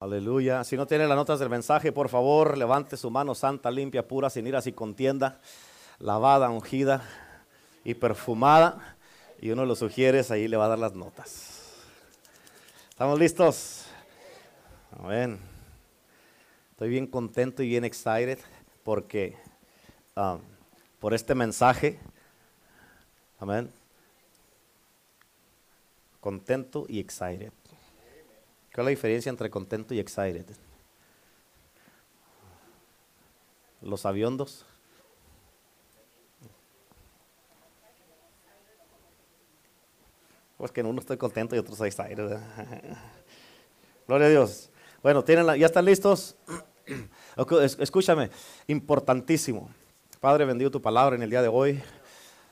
Aleluya. Si no tiene las notas del mensaje, por favor, levante su mano santa, limpia, pura, sin iras y contienda, lavada, ungida y perfumada. Y uno lo sugiere, ahí le va a dar las notas. ¿Estamos listos? Amén. Estoy bien contento y bien excited porque um, por este mensaje. Amén. Contento y excited. ¿Cuál es la diferencia entre contento y excited? Los aviondos. Pues que uno estoy contento y otro está excited. Gloria a Dios. Bueno, ¿tienen ¿ya están listos? Escúchame, importantísimo. Padre, bendigo tu palabra en el día de hoy.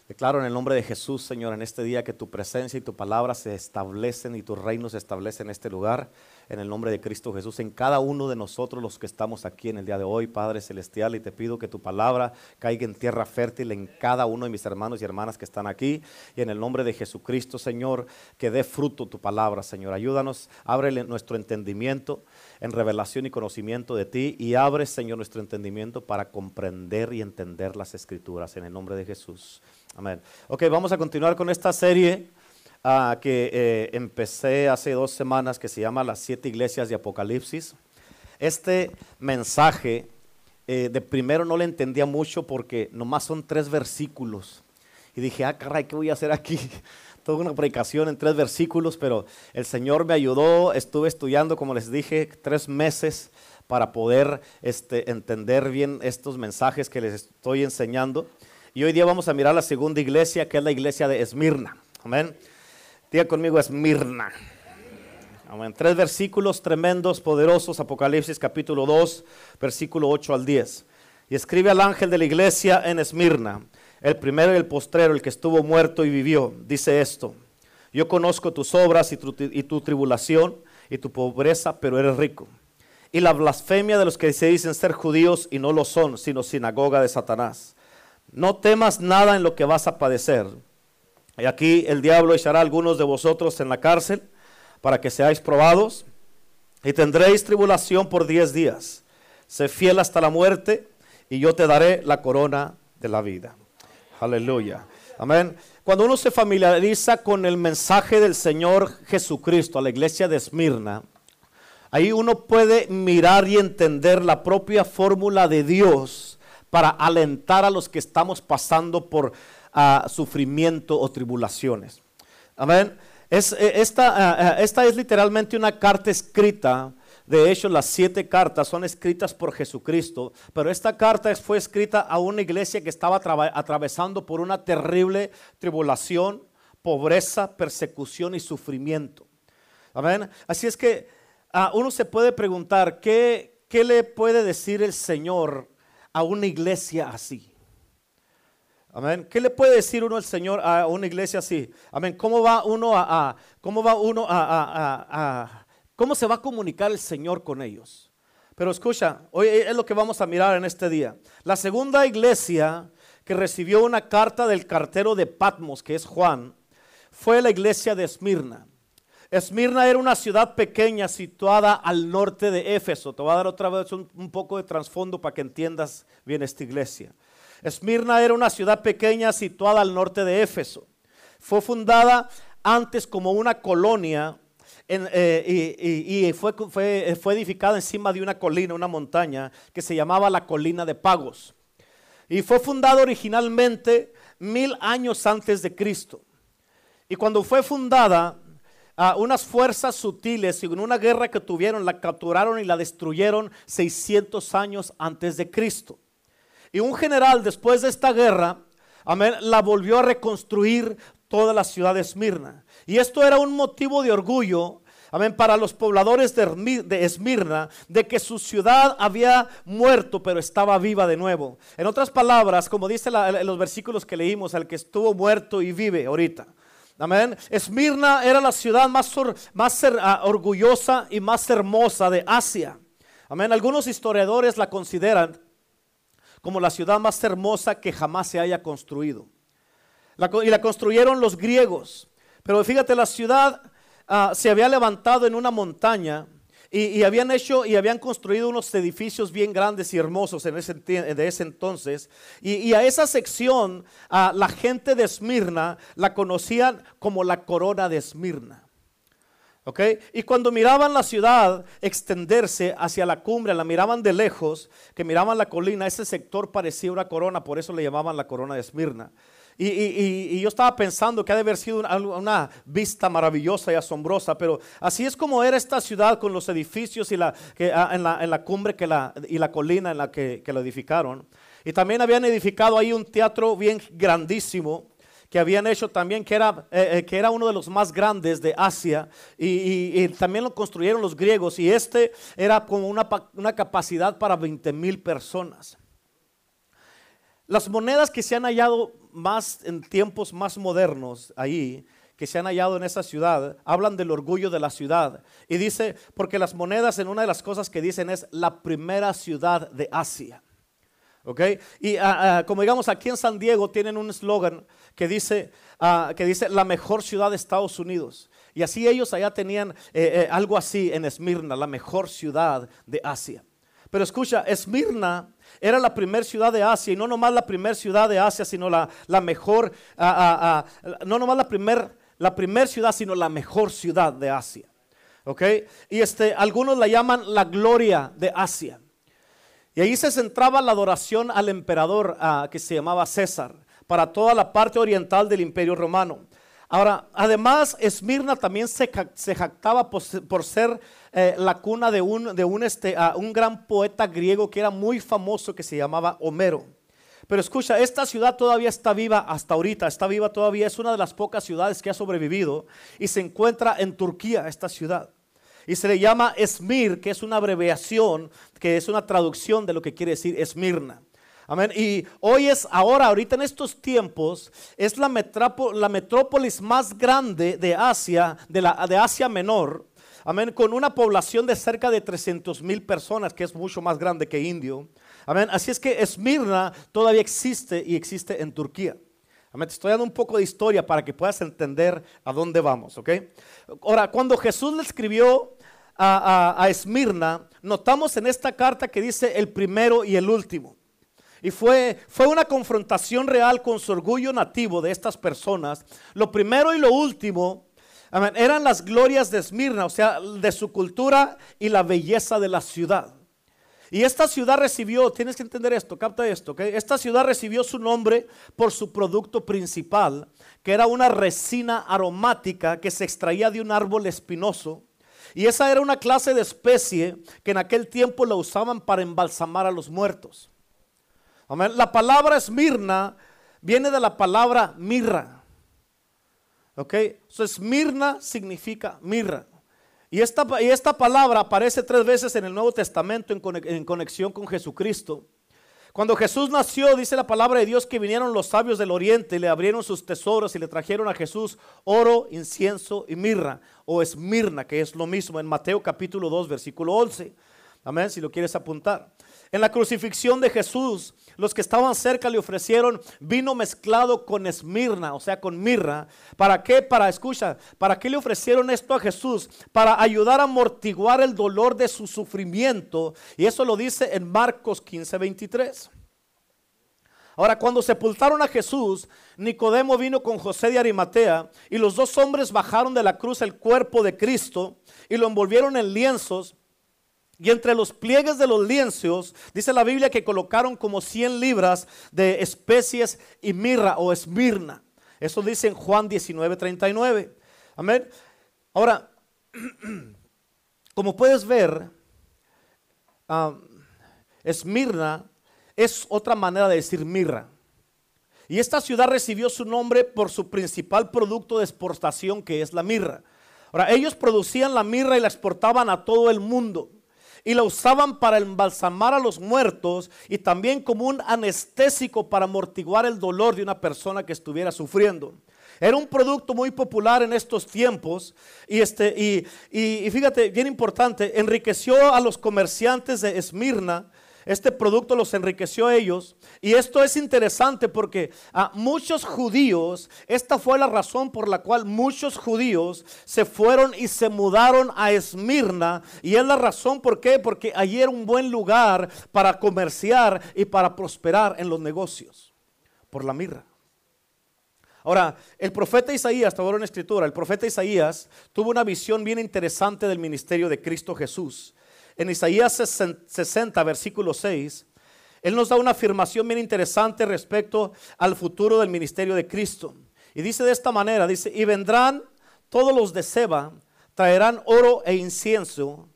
Declaro en el nombre de Jesús, Señor, en este día que tu presencia y tu palabra se establecen y tu reino se establece en este lugar. En el nombre de Cristo Jesús, en cada uno de nosotros los que estamos aquí en el día de hoy, Padre Celestial, y te pido que tu palabra caiga en tierra fértil en cada uno de mis hermanos y hermanas que están aquí. Y en el nombre de Jesucristo, Señor, que dé fruto tu palabra, Señor. Ayúdanos, ábrele nuestro entendimiento en revelación y conocimiento de ti y abre, Señor, nuestro entendimiento para comprender y entender las escrituras. En el nombre de Jesús. Amén. Ok, vamos a continuar con esta serie ah, que eh, empecé hace dos semanas que se llama Las siete iglesias de Apocalipsis. Este mensaje eh, de primero no le entendía mucho porque nomás son tres versículos. Y dije, ah, caray, ¿qué voy a hacer aquí? Toda una predicación en tres versículos, pero el Señor me ayudó. Estuve estudiando, como les dije, tres meses para poder este, entender bien estos mensajes que les estoy enseñando. Y hoy día vamos a mirar la segunda iglesia, que es la iglesia de Esmirna. Amén. Diga conmigo Esmirna. Amén. Tres versículos tremendos, poderosos. Apocalipsis capítulo 2, versículo 8 al 10. Y escribe al ángel de la iglesia en Esmirna, el primero y el postrero, el que estuvo muerto y vivió. Dice esto. Yo conozco tus obras y tu, y tu tribulación y tu pobreza, pero eres rico. Y la blasfemia de los que se dicen ser judíos y no lo son, sino sinagoga de Satanás no temas nada en lo que vas a padecer. Y aquí el diablo echará algunos de vosotros en la cárcel para que seáis probados y tendréis tribulación por diez días. Sé fiel hasta la muerte y yo te daré la corona de la vida. Aleluya. Amén. Cuando uno se familiariza con el mensaje del Señor Jesucristo a la iglesia de Esmirna, ahí uno puede mirar y entender la propia fórmula de Dios para alentar a los que estamos pasando por ah, sufrimiento o tribulaciones. Amén. Eh, esta, ah, ah, esta es literalmente una carta escrita. De hecho, las siete cartas son escritas por Jesucristo, pero esta carta fue escrita a una iglesia que estaba atravesando por una terrible tribulación, pobreza, persecución y sufrimiento. Amén. Así es que uno se puede preguntar, ¿qué, ¿qué le puede decir el Señor a una iglesia así? Amén. ¿Qué le puede decir uno al Señor a una iglesia así? Amén. ¿Cómo va uno a, cómo va uno a, cómo se va a comunicar el Señor con ellos? Pero escucha, hoy es lo que vamos a mirar en este día. La segunda iglesia que recibió una carta del cartero de Patmos, que es Juan, fue la iglesia de Esmirna. Esmirna era una ciudad pequeña situada al norte de Éfeso. Te voy a dar otra vez un, poco de trasfondo para que entiendas bien esta iglesia. Esmirna era una ciudad pequeña situada al norte de Éfeso. Fue fundada antes como una colonia eh, y, fue, fue, edificada encima de una colina, una montaña que se llamaba la colina de Pagos. Y fue fundada originalmente mil años antes de Cristo. Y cuando fue fundada, unas fuerzas sutiles y en una guerra que tuvieron la capturaron y la destruyeron 600 años antes de Cristo. Y un general después de esta guerra, amén, la volvió a reconstruir toda la ciudad de Esmirna. Y esto era un motivo de orgullo, amén, para los pobladores de Esmirna, de que su ciudad había muerto, pero estaba viva de nuevo. En otras palabras, como dice los versículos que leímos, al que estuvo muerto y vive ahorita. Amén. Esmirna era la ciudad más, ah, orgullosa y más hermosa de Asia. Amén. Algunos historiadores la consideran como la ciudad más hermosa que jamás se haya construido. y la construyeron los griegos. Pero fíjate, la ciudad ah, se había levantado en una montaña y, habían hecho y habían construido unos edificios bien grandes y hermosos en ese, de ese entonces. Y, a esa sección, a la gente de Esmirna la conocían como la corona de Esmirna. ¿Okay? Y cuando miraban la ciudad extenderse hacia la cumbre, la miraban de lejos, que miraban la colina, ese sector parecía una corona, por eso le llamaban la corona de Esmirna. Y, yo estaba pensando que ha de haber sido una, vista maravillosa y asombrosa, pero así es como era esta ciudad con los edificios y la, ah, en, la, cumbre que la, y la colina en la que, que la edificaron. Y también habían edificado ahí un teatro bien grandísimo que habían hecho también, que era, eh, eh, que era uno de los más grandes de Asia, y, también lo construyeron los griegos, y este era como una, una capacidad para 20 mil personas. Las monedas que se han hallado más en tiempos más modernos ahí, que se han hallado en esa ciudad, hablan del orgullo de la ciudad. Y dice, porque las monedas en una de las cosas que dicen es la primera ciudad de Asia. ¿Ok? Y ah, ah, como digamos aquí en San Diego tienen un eslogan que dice, ah, que dice la mejor ciudad de Estados Unidos. Y así ellos allá tenían eh, eh, algo así en Esmirna, la mejor ciudad de Asia. Pero escucha, Esmirna era la primera ciudad de Asia y no nomás la primera ciudad de Asia, sino la, mejor, no nomás la primera la primer ciudad, sino la mejor ciudad de Asia. ¿Ok? Y este, algunos la llaman la gloria de Asia. Y ahí se centraba la adoración al emperador que se llamaba César, para toda la parte oriental del imperio romano. Ahora, además, Esmirna también se, jactaba por, ser eh, la cuna de, un, de un, este, un gran poeta griego que era muy famoso que se llamaba Homero. Pero escucha, esta ciudad todavía está viva hasta ahorita, está viva todavía, es una de las pocas ciudades que ha sobrevivido y se encuentra en Turquía, esta ciudad. Y se le llama Esmir, que es una abreviación, que es una traducción de lo que quiere decir Esmirna. Amén. Y hoy es, ahora, ahorita en estos tiempos, es la, la metrópolis más grande de Asia, de, la, de Asia Menor. Amén. Con una población de cerca de 300 mil personas, que es mucho más grande que Indio. Amén. Así es que Esmirna todavía existe y existe en Turquía. Amén. Te estoy dando un poco de historia para que puedas entender a dónde vamos, ¿ok? Ahora, cuando Jesús le escribió a, a, a Esmirna, notamos en esta carta que dice el primero y el último. Y fue, fue una confrontación real con su orgullo nativo de estas personas. Lo primero y lo último eran las glorias de Esmirna, o sea, de su cultura y la belleza de la ciudad. Y esta ciudad recibió, tienes que entender esto, capta esto, que esta ciudad recibió su nombre por su producto principal, que era una resina aromática que se extraía de un árbol espinoso. Y esa era una clase de especie que en aquel tiempo la usaban para embalsamar a los muertos. La palabra Esmirna viene de la palabra mirra. ¿Ok? So, Esmirna significa mirra. Y esta, y esta, palabra aparece tres veces en el Nuevo Testamento en, conexión con Jesucristo. Cuando Jesús nació, dice la palabra de Dios que vinieron los sabios del oriente y le abrieron sus tesoros y le trajeron a Jesús oro, incienso y mirra, o esmirna, que es lo mismo en Mateo capítulo 2, versículo 11. Amén, si lo quieres apuntar. En la crucifixión de Jesús, los que estaban cerca le ofrecieron vino mezclado con esmirna, o sea, con mirra. ¿Para qué? Para, escucha, ¿para qué le ofrecieron esto a Jesús? Para ayudar a amortiguar el dolor de su sufrimiento. Y eso lo dice en Marcos 15, 23. Ahora, cuando sepultaron a Jesús, Nicodemo vino con José de Arimatea y los dos hombres bajaron de la cruz el cuerpo de Cristo y lo envolvieron en lienzos y entre los pliegues de los lienzos, dice la Biblia que colocaron como 100 libras de especies y mirra o esmirna. Eso dice en Juan 19, 39. Amén. Ahora, como puedes ver, esmirna es otra manera de decir mirra. Y esta ciudad recibió su nombre por su principal producto de exportación que es la mirra. Ahora, ellos producían la mirra y la exportaban a todo el mundo y la usaban para embalsamar a los muertos y también como un anestésico para amortiguar el dolor de una persona que estuviera sufriendo. Era un producto muy popular en estos tiempos y, este, y, y, fíjate, bien importante, enriqueció a los comerciantes de Esmirna este producto los enriqueció a ellos. Y esto es interesante porque a muchos judíos, esta fue la razón por la cual muchos judíos se fueron y se mudaron a Esmirna. Y es la razón por qué, porque allí era un buen lugar para comerciar y para prosperar en los negocios, por la mirra. Ahora, el profeta Isaías, te en escritura, el profeta Isaías tuvo una visión bien interesante del ministerio de Cristo Jesús. En Isaías 60, versículo 6, él nos da una afirmación bien interesante respecto al futuro del ministerio de Cristo. Y dice de esta manera, dice, y vendrán todos los de Seba, traerán oro e incienso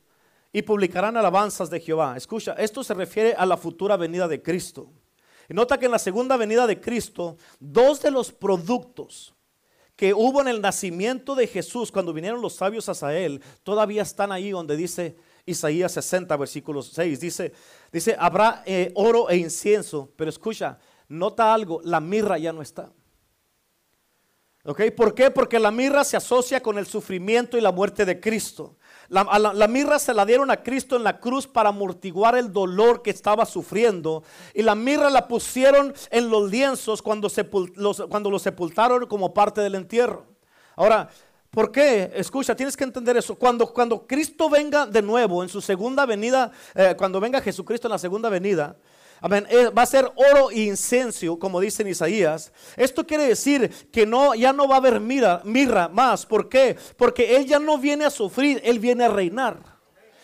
y publicarán alabanzas de Jehová. Escucha, esto se refiere a la futura venida de Cristo. Y nota que en la segunda venida de Cristo, dos de los productos que hubo en el nacimiento de Jesús cuando vinieron los sabios a Sael, todavía están ahí donde dice Isaías 60, versículo 6. Dice, dice habrá eh, oro e incienso, pero escucha, nota algo, la mirra ya no está. ¿Ok? ¿Por qué? Porque la mirra se asocia con el sufrimiento y la muerte de Cristo. La, mirra se la dieron a Cristo en la cruz para amortiguar el dolor que estaba sufriendo. Y la mirra la pusieron en los lienzos cuando, los, cuando lo sepultaron como parte del entierro. Ahora, ¿por qué? Escucha, tienes que entender eso. Cuando, cuando Cristo venga de nuevo en su segunda venida, eh, cuando venga Jesucristo en la segunda venida. Eh, va a ser oro e incenso, como dice en Isaías. Esto quiere decir que no, ya no va a haber mira, mirra más. ¿Por qué? Porque Él ya no viene a sufrir, Él viene a reinar.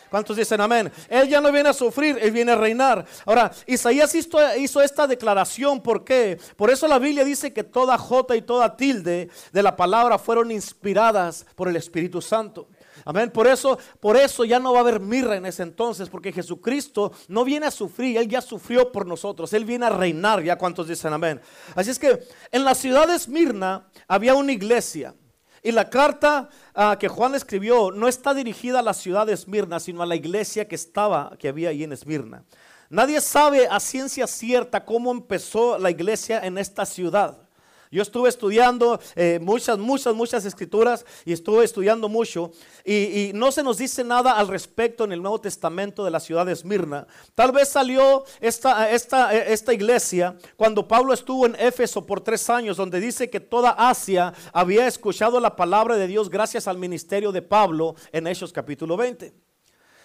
¿Cuántos dicen amén? Él ya no viene a sufrir, Él viene a reinar. Ahora, Isaías hizo, esta declaración, ¿por qué? Por eso la Biblia dice que toda jota y toda tilde de la palabra fueron inspiradas por el Espíritu Santo. Amén. Por eso, por eso ya no va a haber mirra en ese entonces, porque Jesucristo no viene a sufrir, Él ya sufrió por nosotros, Él viene a reinar, ya cuántos dicen amén. Así es que en la ciudad de Esmirna había una iglesia. Y la carta ah, que Juan escribió no está dirigida a la ciudad de Esmirna, sino a la iglesia que estaba, que había ahí en Esmirna. Nadie sabe a ciencia cierta cómo empezó la iglesia en esta ciudad. Yo estuve estudiando eh, muchas, muchas, muchas escrituras y estuve estudiando mucho y, no se nos dice nada al respecto en el Nuevo Testamento de la ciudad de Esmirna. Tal vez salió esta, esta, esta iglesia cuando Pablo estuvo en Éfeso por tres años, donde dice que toda Asia había escuchado la palabra de Dios gracias al ministerio de Pablo en Hechos capítulo 20.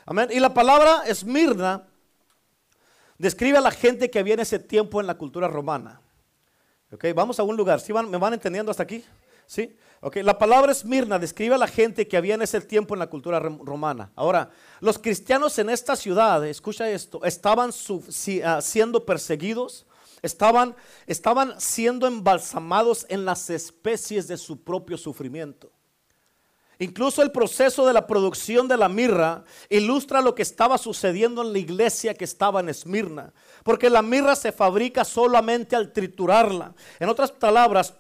Amén. Y la palabra Esmirna describe a la gente que había en ese tiempo en la cultura romana. Vamos a un lugar. ¿Sí van, ¿Me van entendiendo hasta aquí? ¿Sí? Okay, la palabra Esmirna describe a la gente que había en ese tiempo en la cultura romana. Ahora, los cristianos en esta ciudad, escucha esto, estaban ah, siendo perseguidos, estaban, estaban siendo embalsamados en las especies de su propio sufrimiento. Incluso el proceso de la producción de la mirra ilustra lo que estaba sucediendo en la iglesia que estaba en Esmirna. Porque la mirra se fabrica solamente al triturarla. En otras palabras,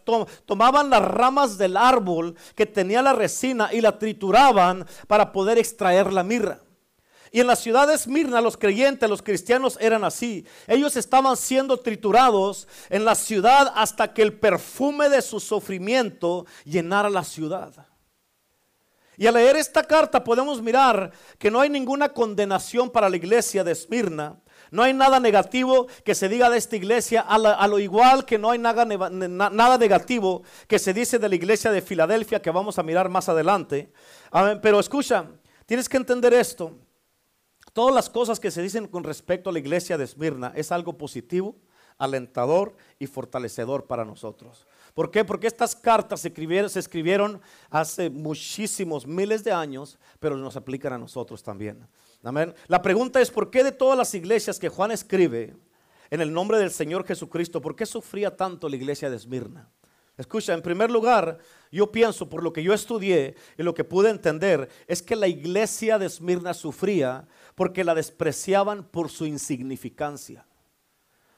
tomaban las ramas del árbol que tenía la resina y la trituraban para poder extraer la mirra. Y en la ciudad de Esmirna los creyentes, los cristianos eran así. Ellos estaban siendo triturados en la ciudad hasta que el perfume de su sufrimiento llenara la ciudad. Y al leer esta carta podemos mirar que no hay ninguna condenación para la iglesia de Esmirna. No hay nada negativo que se diga de esta iglesia, a, lo igual que no hay nada, nada, negativo que se dice de la iglesia de Filadelfia, que vamos a mirar más adelante. Pero escucha, tienes que entender esto. Todas las cosas que se dicen con respecto a la iglesia de Esmirna es algo positivo, alentador y fortalecedor para nosotros. ¿Por qué? Porque estas cartas se escribieron, hace muchísimos miles de años, pero nos aplican a nosotros también. Amén. La pregunta es, ¿por qué de todas las iglesias que Juan escribe en el nombre del Señor Jesucristo, por qué sufría tanto la iglesia de Esmirna? Escucha, en primer lugar, yo pienso, por lo que yo estudié y lo que pude entender, es que la iglesia de Esmirna sufría porque la despreciaban por su insignificancia.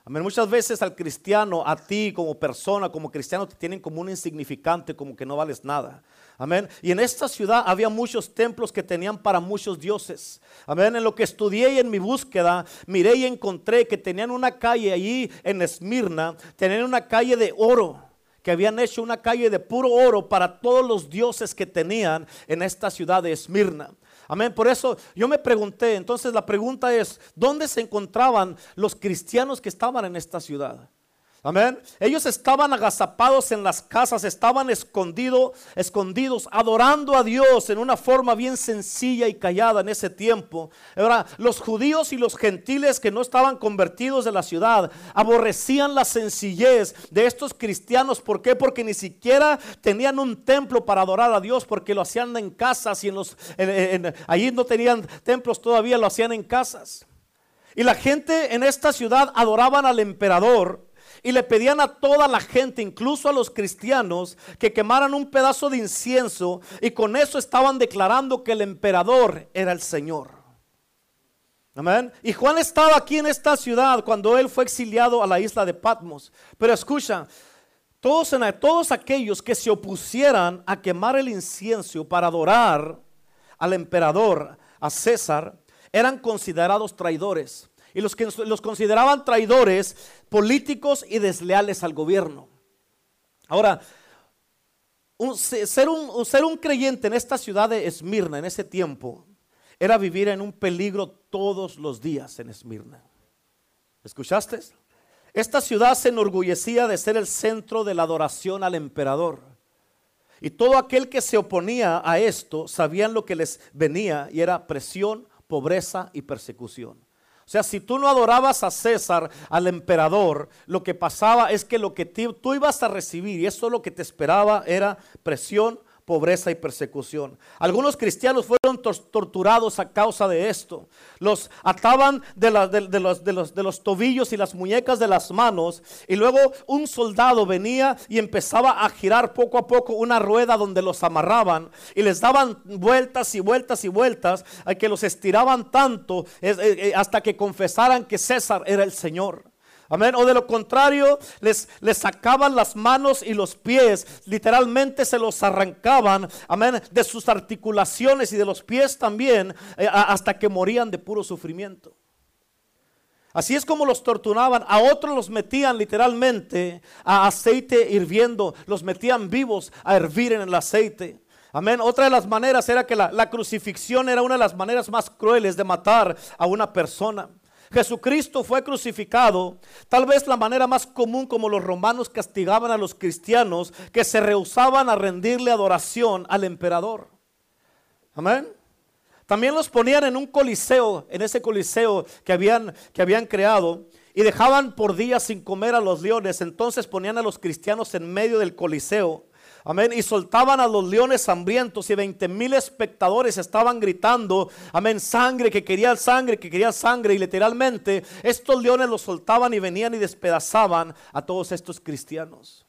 Amén. Muchas veces al cristiano, a ti como persona, como cristiano, te tienen como un insignificante, como que no vales nada. Amén. Y en esta ciudad había muchos templos que tenían para muchos dioses. Amén. En lo que estudié y en mi búsqueda, miré y encontré que tenían una calle allí en Esmirna, tenían una calle de oro que habían hecho una calle de puro oro para todos los dioses que tenían en esta ciudad de Esmirna. Amén. Por eso yo me pregunté, entonces la pregunta es, ¿dónde se encontraban los cristianos que estaban en esta ciudad? Amén. Ellos estaban agazapados en las casas, estaban escondidos, escondidos, adorando a Dios en una forma bien sencilla y callada en ese tiempo. Ahora, los judíos y los gentiles que no estaban convertidos de la ciudad aborrecían la sencillez de estos cristianos. ¿Por qué? Porque ni siquiera tenían un templo para adorar a Dios, porque lo hacían en casas y en los, allí no tenían templos todavía, lo hacían en casas. Y la gente en esta ciudad adoraban al emperador y le pedían a toda la gente, incluso a los cristianos, que quemaran un pedazo de incienso y con eso estaban declarando que el emperador era el Señor. Amén. Y Juan estaba aquí en esta ciudad cuando él fue exiliado a la isla de Patmos. Pero escucha, todos, todos aquellos que se opusieran a quemar el incienso para adorar al emperador, a César, eran considerados traidores y los que los consideraban traidores políticos y desleales al gobierno. Ahora, ser, un, ser un creyente en esta ciudad de Esmirna en ese tiempo era vivir en un peligro todos los días en Esmirna. ¿Escuchaste? Esta ciudad se enorgullecía de ser el centro de la adoración al emperador. Y todo aquel que se oponía a esto sabían lo que les venía y era presión, pobreza y persecución. O sea, si tú no adorabas a César, al emperador, lo que pasaba es que lo que tú ibas a recibir, y eso lo que te esperaba, era presión, pobreza y persecución. Algunos cristianos fueron torturados a causa de esto. Los ataban de, los, los, tobillos y las muñecas de las manos y luego un soldado venía y empezaba a girar poco a poco una rueda donde los amarraban y les daban vueltas y vueltas y vueltas que los estiraban tanto eh, eh, hasta que confesaran que César era el Señor. Amén. O de lo contrario, les, les sacaban las manos y los pies, literalmente se los arrancaban, amén, de sus articulaciones y de los pies también, eh, hasta que morían de puro sufrimiento. Así es como los torturaban. A otros los metían literalmente a aceite hirviendo, los metían vivos a hervir en el aceite. Amén. Otra de las maneras era que la, la crucifixión era una de las maneras más crueles de matar a una persona. Jesucristo fue crucificado, tal vez la manera más común como los romanos castigaban a los cristianos que se rehusaban a rendirle adoración al emperador. Amén. También los ponían en un coliseo, en ese coliseo que habían, que habían creado, y dejaban por días sin comer a los leones. Entonces ponían a los cristianos en medio del coliseo Amén. Y soltaban a los leones hambrientos y 20 mil espectadores estaban gritando, amén, sangre, que querían sangre, que querían sangre. Y literalmente estos leones los soltaban y venían y despedazaban a todos estos cristianos.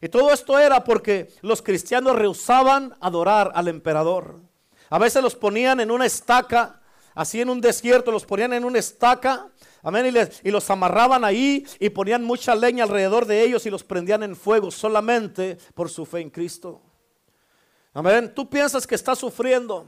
Y todo esto era porque los cristianos rehusaban adorar al emperador. A veces los ponían en una estaca, así en un desierto, los ponían en una estaca Amén. Y, los amarraban ahí y ponían mucha leña alrededor de ellos y los prendían en fuego solamente por su fe en Cristo. Amén. Tú piensas que estás sufriendo.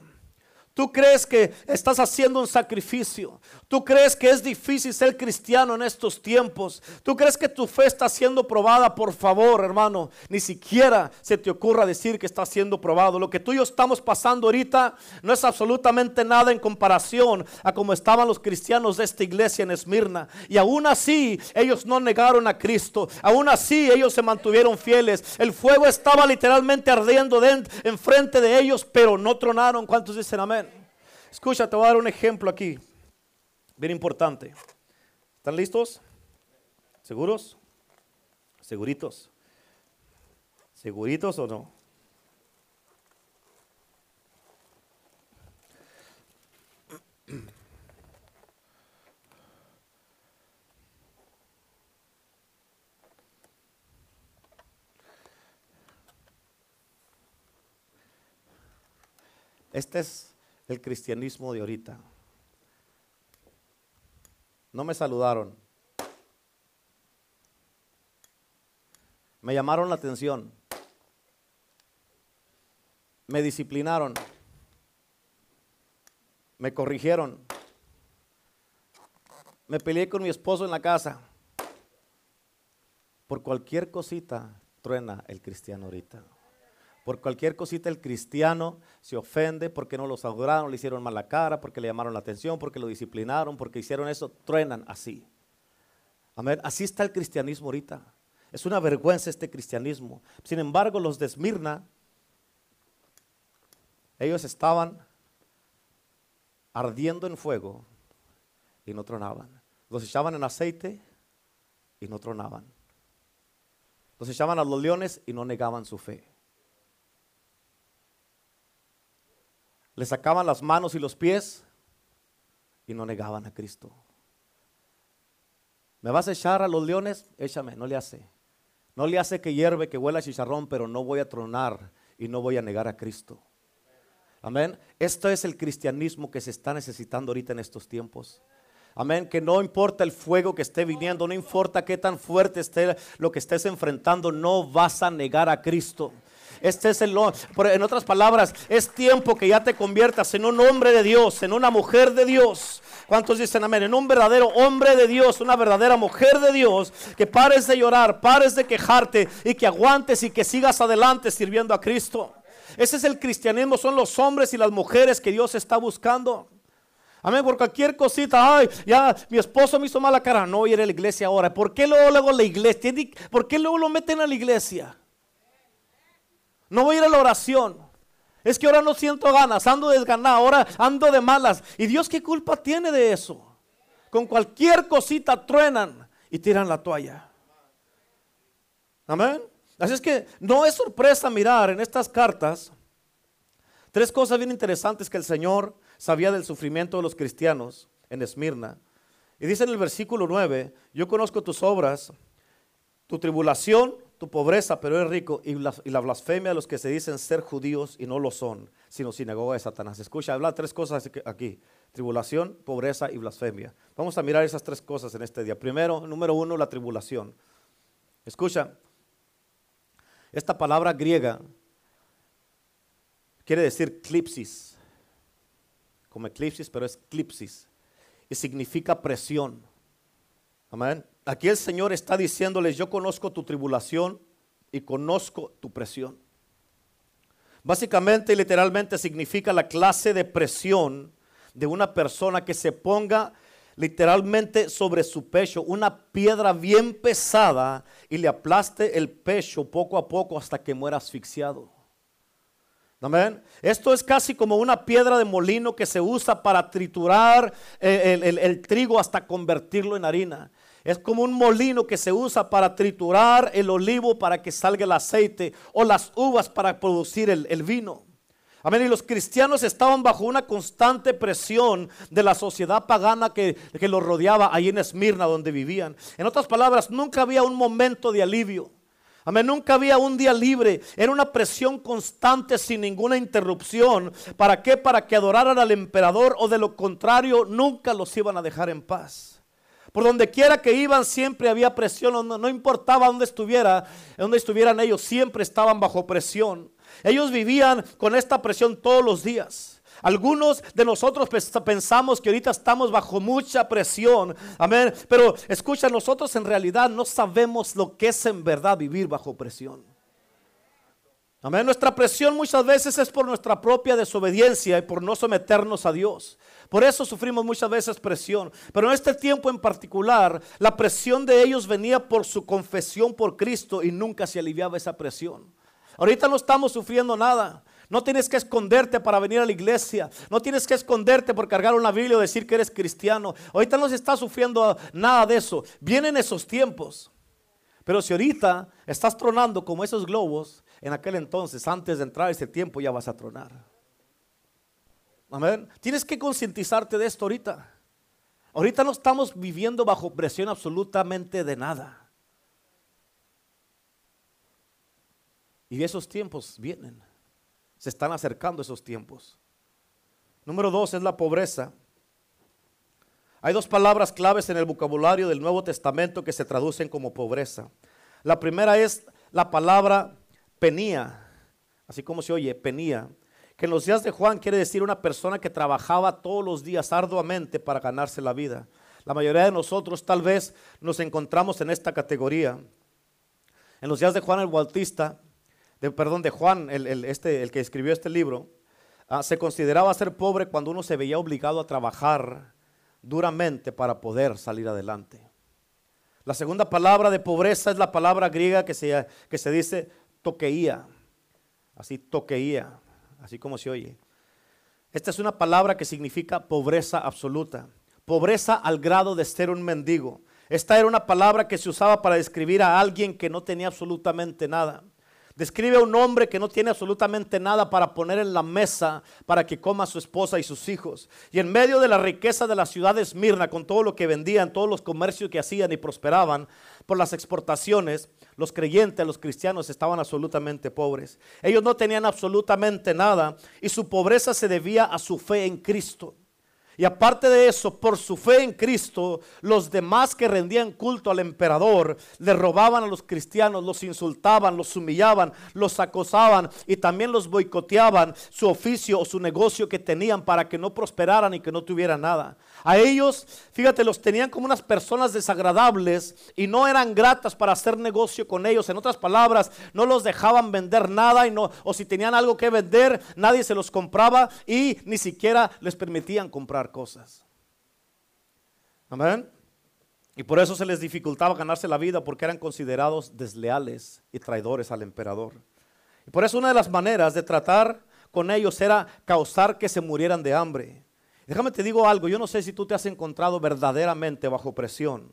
Tú crees que estás haciendo un sacrificio. Tú crees que es difícil ser cristiano en estos tiempos. Tú crees que tu fe está siendo probada. Por favor, hermano, ni siquiera se te ocurra decir que está siendo probado. Lo que tú y yo estamos pasando ahorita no es absolutamente nada en comparación a como estaban los cristianos de esta iglesia en Esmirna. Y aún así, ellos no negaron a Cristo. Aún así, ellos se mantuvieron fieles. El fuego estaba literalmente ardiendo enfrente de ellos, pero no tronaron. ¿Cuántos dicen amén? Escucha, te voy a dar un ejemplo aquí, bien importante. ¿Están listos? ¿Seguros? ¿Seguritos? ¿Seguritos o no? Este es el cristianismo de ahorita. No me saludaron. Me llamaron la atención. Me disciplinaron. Me corrigieron. Me peleé con mi esposo en la casa. Por cualquier cosita truena el cristiano ahorita. Por cualquier cosita el cristiano se ofende porque no lo saludaron, le hicieron mala cara, porque le llamaron la atención, porque lo disciplinaron, porque hicieron eso, truenan así. Amén. Así está el cristianismo ahorita. Es una vergüenza este cristianismo. Sin embargo, los de Esmirna, ellos estaban ardiendo en fuego y no tronaban. Los echaban en aceite y no tronaban. Los echaban a los leones y no negaban su fe. Le sacaban las manos y los pies y no negaban a Cristo. ¿Me vas a echar a los leones? Échame, no le hace. No le hace que hierve, que huela chicharrón, pero no voy a tronar y no voy a negar a Cristo. Amén. Esto es el cristianismo que se está necesitando ahorita en estos tiempos. Amén. Que no importa el fuego que esté viniendo, no importa qué tan fuerte esté lo que estés enfrentando, no vas a negar a Cristo. Este es el en otras palabras, es tiempo que ya te conviertas en un hombre de Dios, en una mujer de Dios. ¿Cuántos dicen amén? En un verdadero hombre de Dios, una verdadera mujer de Dios, que pares de llorar, pares de quejarte y que aguantes y que sigas adelante sirviendo a Cristo. Ese es el cristianismo, son los hombres y las mujeres que Dios está buscando. Amén, por cualquier cosita, ay, ya mi esposo me hizo mala cara, no voy a ir a la iglesia ahora. ¿Por qué luego, luego la iglesia? ¿Por qué luego lo meten a la iglesia? No voy a ir a la oración. Es que ahora no siento ganas, ando desganado, ahora ando de malas. ¿Y Dios qué culpa tiene de eso? Con cualquier cosita truenan y tiran la toalla. Amén. Así es que no es sorpresa mirar en estas cartas tres cosas bien interesantes que el Señor sabía del sufrimiento de los cristianos en Esmirna. Y dice en el versículo 9, yo conozco tus obras, tu tribulación, pobreza, pero eres rico, y la, y la, blasfemia de los que se dicen ser judíos y no lo son, sino sinagoga de Satanás. Escucha, habla tres cosas aquí, tribulación, pobreza y blasfemia. Vamos a mirar esas tres cosas en este día. Primero, número uno, la tribulación. Escucha, esta palabra griega quiere decir clipsis como eclipsis, pero es clipsis. Y significa presión. Amén. Aquí el Señor está diciéndoles, yo conozco tu tribulación y conozco tu presión. Básicamente y literalmente significa la clase de presión de una persona que se ponga literalmente sobre su pecho una piedra bien pesada y le aplaste el pecho poco a poco hasta que muera asfixiado. Amén. Esto es casi como una piedra de molino que se usa para triturar eh, el, trigo hasta convertirlo en harina. Es como un molino que se usa para triturar el olivo para que salga el aceite o las uvas para producir el, vino. Amén. Y los cristianos estaban bajo una constante presión de la sociedad pagana que, que los rodeaba ahí en Esmirna donde vivían. En otras palabras, nunca había un momento de alivio. Amén, nunca había un día libre. Era una presión constante sin ninguna interrupción. ¿Para qué? Para que adoraran al emperador o de lo contrario nunca los iban a dejar en paz. Por donde quiera que iban siempre había presión, no, no importaba dónde estuviera, dónde estuvieran ellos, siempre estaban bajo presión. Ellos vivían con esta presión todos los días. Algunos de nosotros pensamos que ahorita estamos bajo mucha presión. Amén. Pero escucha, nosotros en realidad no sabemos lo que es en verdad vivir bajo presión. Amén. Nuestra presión muchas veces es por nuestra propia desobediencia y por no someternos a Dios. Por eso sufrimos muchas veces presión. Pero en este tiempo en particular, la presión de ellos venía por su confesión por Cristo y nunca se aliviaba esa presión. Ahorita no estamos sufriendo nada. No tienes que esconderte para venir a la iglesia. No tienes que esconderte por cargar una Biblia o decir que eres cristiano. Ahorita no se está sufriendo nada de eso. Vienen esos tiempos. Pero si ahorita estás tronando como esos globos, en aquel entonces, antes de entrar ese tiempo, ya vas a tronar. Tienes que concientizarte de esto ahorita. Ahorita no estamos viviendo bajo presión absolutamente de nada. Y esos tiempos vienen. Se están acercando esos tiempos. Número dos es la pobreza. Hay dos palabras claves en el vocabulario del Nuevo Testamento que se traducen como pobreza. La primera es la palabra penía, así como se oye, penía, que en los días de Juan quiere decir una persona que trabajaba todos los días arduamente para ganarse la vida. La mayoría de nosotros tal vez nos encontramos en esta categoría. En los días de Juan el Bautista, perdón, de Juan, el, este, el que escribió este libro, ah, se consideraba ser pobre cuando uno se veía obligado a trabajar duramente para poder salir adelante. La segunda palabra de pobreza es la palabra griega que se, que se dice toqueía. Así toqueía, así como se oye. Esta es una palabra que significa pobreza absoluta. Pobreza al grado de ser un mendigo. Esta era una palabra que se usaba para describir a alguien que no tenía absolutamente nada. Describe a un hombre que no tiene absolutamente nada para poner en la mesa para que coma su esposa y sus hijos. Y en medio de la riqueza de la ciudad de Esmirna, con todo lo que vendían, todos los comercios que hacían y prosperaban por las exportaciones, los creyentes, los cristianos estaban absolutamente pobres. Ellos no tenían absolutamente nada y su pobreza se debía a su fe en Cristo. Y aparte de eso, por su fe en Cristo, los demás que rendían culto al emperador le robaban a los cristianos, los insultaban, los humillaban, los acosaban y también los boicoteaban su oficio o su negocio que tenían para que no prosperaran y que no tuvieran nada. A ellos, fíjate, los tenían como unas personas desagradables y no eran gratas para hacer negocio con ellos. En otras palabras, no los dejaban vender nada y no, o si tenían algo que vender, nadie se los compraba y ni siquiera les permitían comprar cosas. Amén. Y por eso se les dificultaba ganarse la vida porque eran considerados desleales y traidores al emperador. Y por eso una de las maneras de tratar con ellos era causar que se murieran de hambre. Déjame te digo algo, yo no sé si tú te has encontrado verdaderamente bajo presión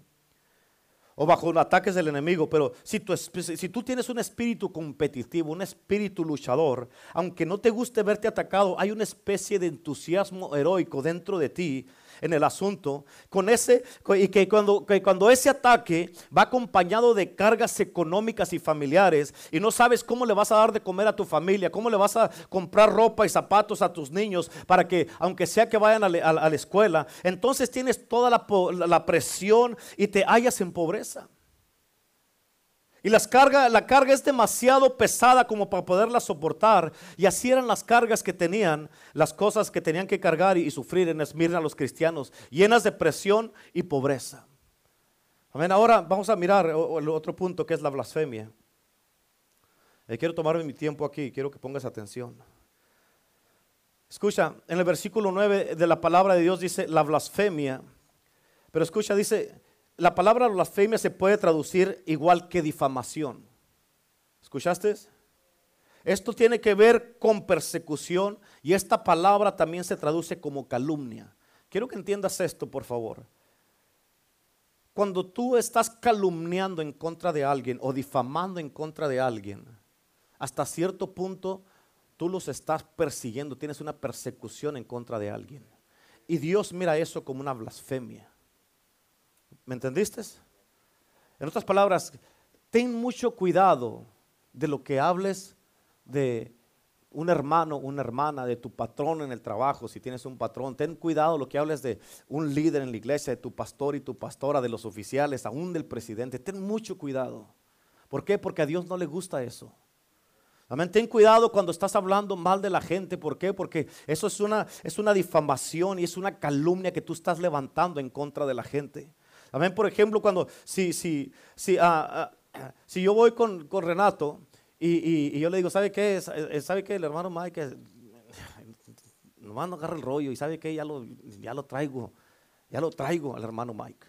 o bajo ataques del enemigo, pero si tú, si tú tienes un espíritu competitivo, un espíritu luchador, aunque no te guste verte atacado, hay una especie de entusiasmo heroico dentro de ti en el asunto, con ese, y que cuando, cuando ese ataque va acompañado de cargas económicas y familiares, y no sabes cómo le vas a dar de comer a tu familia, cómo le vas a comprar ropa y zapatos a tus niños para que, aunque sea que vayan a, la escuela, entonces tienes toda la, la presión y te hallas en pobreza. Y las la carga es demasiado pesada como para poderla soportar. Y así eran las cargas que tenían, las cosas que tenían que cargar y, sufrir en Esmirna los cristianos, llenas de presión y pobreza. Amén. Ahora vamos a mirar el otro punto que es la blasfemia. Eh, quiero tomarme mi tiempo aquí, quiero que pongas atención. Escucha, en el versículo 9 de la palabra de Dios dice la blasfemia. Pero escucha, dice, la palabra blasfemia se puede traducir igual que difamación. ¿Escuchaste? Esto tiene que ver con persecución y esta palabra también se traduce como calumnia. Quiero que entiendas esto, por favor. Cuando tú estás calumniando en contra de alguien o difamando en contra de alguien, hasta cierto punto tú los estás persiguiendo, tienes una persecución en contra de alguien. Y Dios mira eso como una blasfemia. ¿Me entendiste? En otras palabras, ten mucho cuidado de lo que hables de un hermano, una hermana, de tu patrón en el trabajo, si tienes un patrón. Ten cuidado lo que hables de un líder en la iglesia, de tu pastor y tu pastora, de los oficiales, aún del presidente. Ten mucho cuidado. ¿Por qué? Porque a Dios no le gusta eso. Amén. Ten cuidado cuando estás hablando mal de la gente. ¿Por qué? Porque eso es una, es una difamación y es una calumnia que tú estás levantando en contra de la gente. Amén. Por ejemplo, cuando si, si, si, ah, ah, si yo voy con, con Renato y, y, yo le digo, ¿sabe qué? ¿Sabe qué? El hermano Mike, nomás no agarra el rollo y ¿sabe qué? Ya lo, ya lo traigo, ya lo traigo al hermano Mike.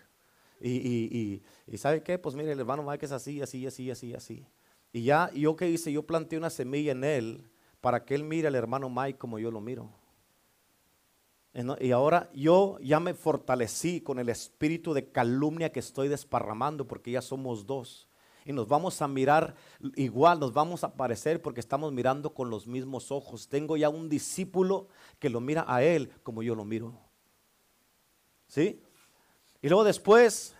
Y, y, y, ¿sabe qué? Pues mire, el hermano Mike es así, así, así, así, así. Y ya, ¿yo qué hice? Yo planté una semilla en él para que él mire al hermano Mike como yo lo miro. Y ahora yo ya me fortalecí con el espíritu de calumnia que estoy desparramando porque ya somos dos. Y nos vamos a mirar igual, nos vamos a parecer porque estamos mirando con los mismos ojos. Tengo ya un discípulo que lo mira a él como yo lo miro. ¿Sí? Y luego después,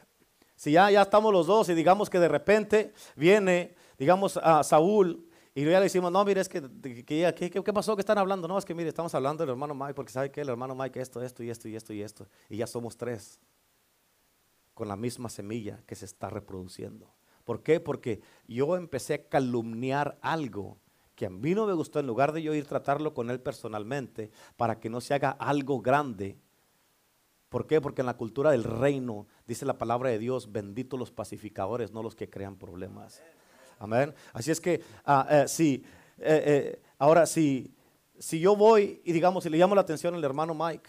si ya, ya estamos los dos y digamos que de repente viene, digamos, a Saúl y ya le decimos, no, mire, es que, ¿qué, pasó? ¿Qué están hablando? No, es que mire, estamos hablando del hermano Mike, porque sabe que el hermano Mike esto, esto y esto y esto y esto. Y ya somos tres, con la misma semilla que se está reproduciendo. ¿Por qué? Porque yo empecé a calumniar algo que a mí no me gustó, en lugar de yo ir a tratarlo con él personalmente, para que no se haga algo grande. ¿Por qué? Porque en la cultura del reino, dice la palabra de Dios, benditos los pacificadores, no los que crean problemas. Así es que, ah, eh, si, eh, eh, ahora, si, si yo voy y digamos, si le llamo la atención al hermano Mike,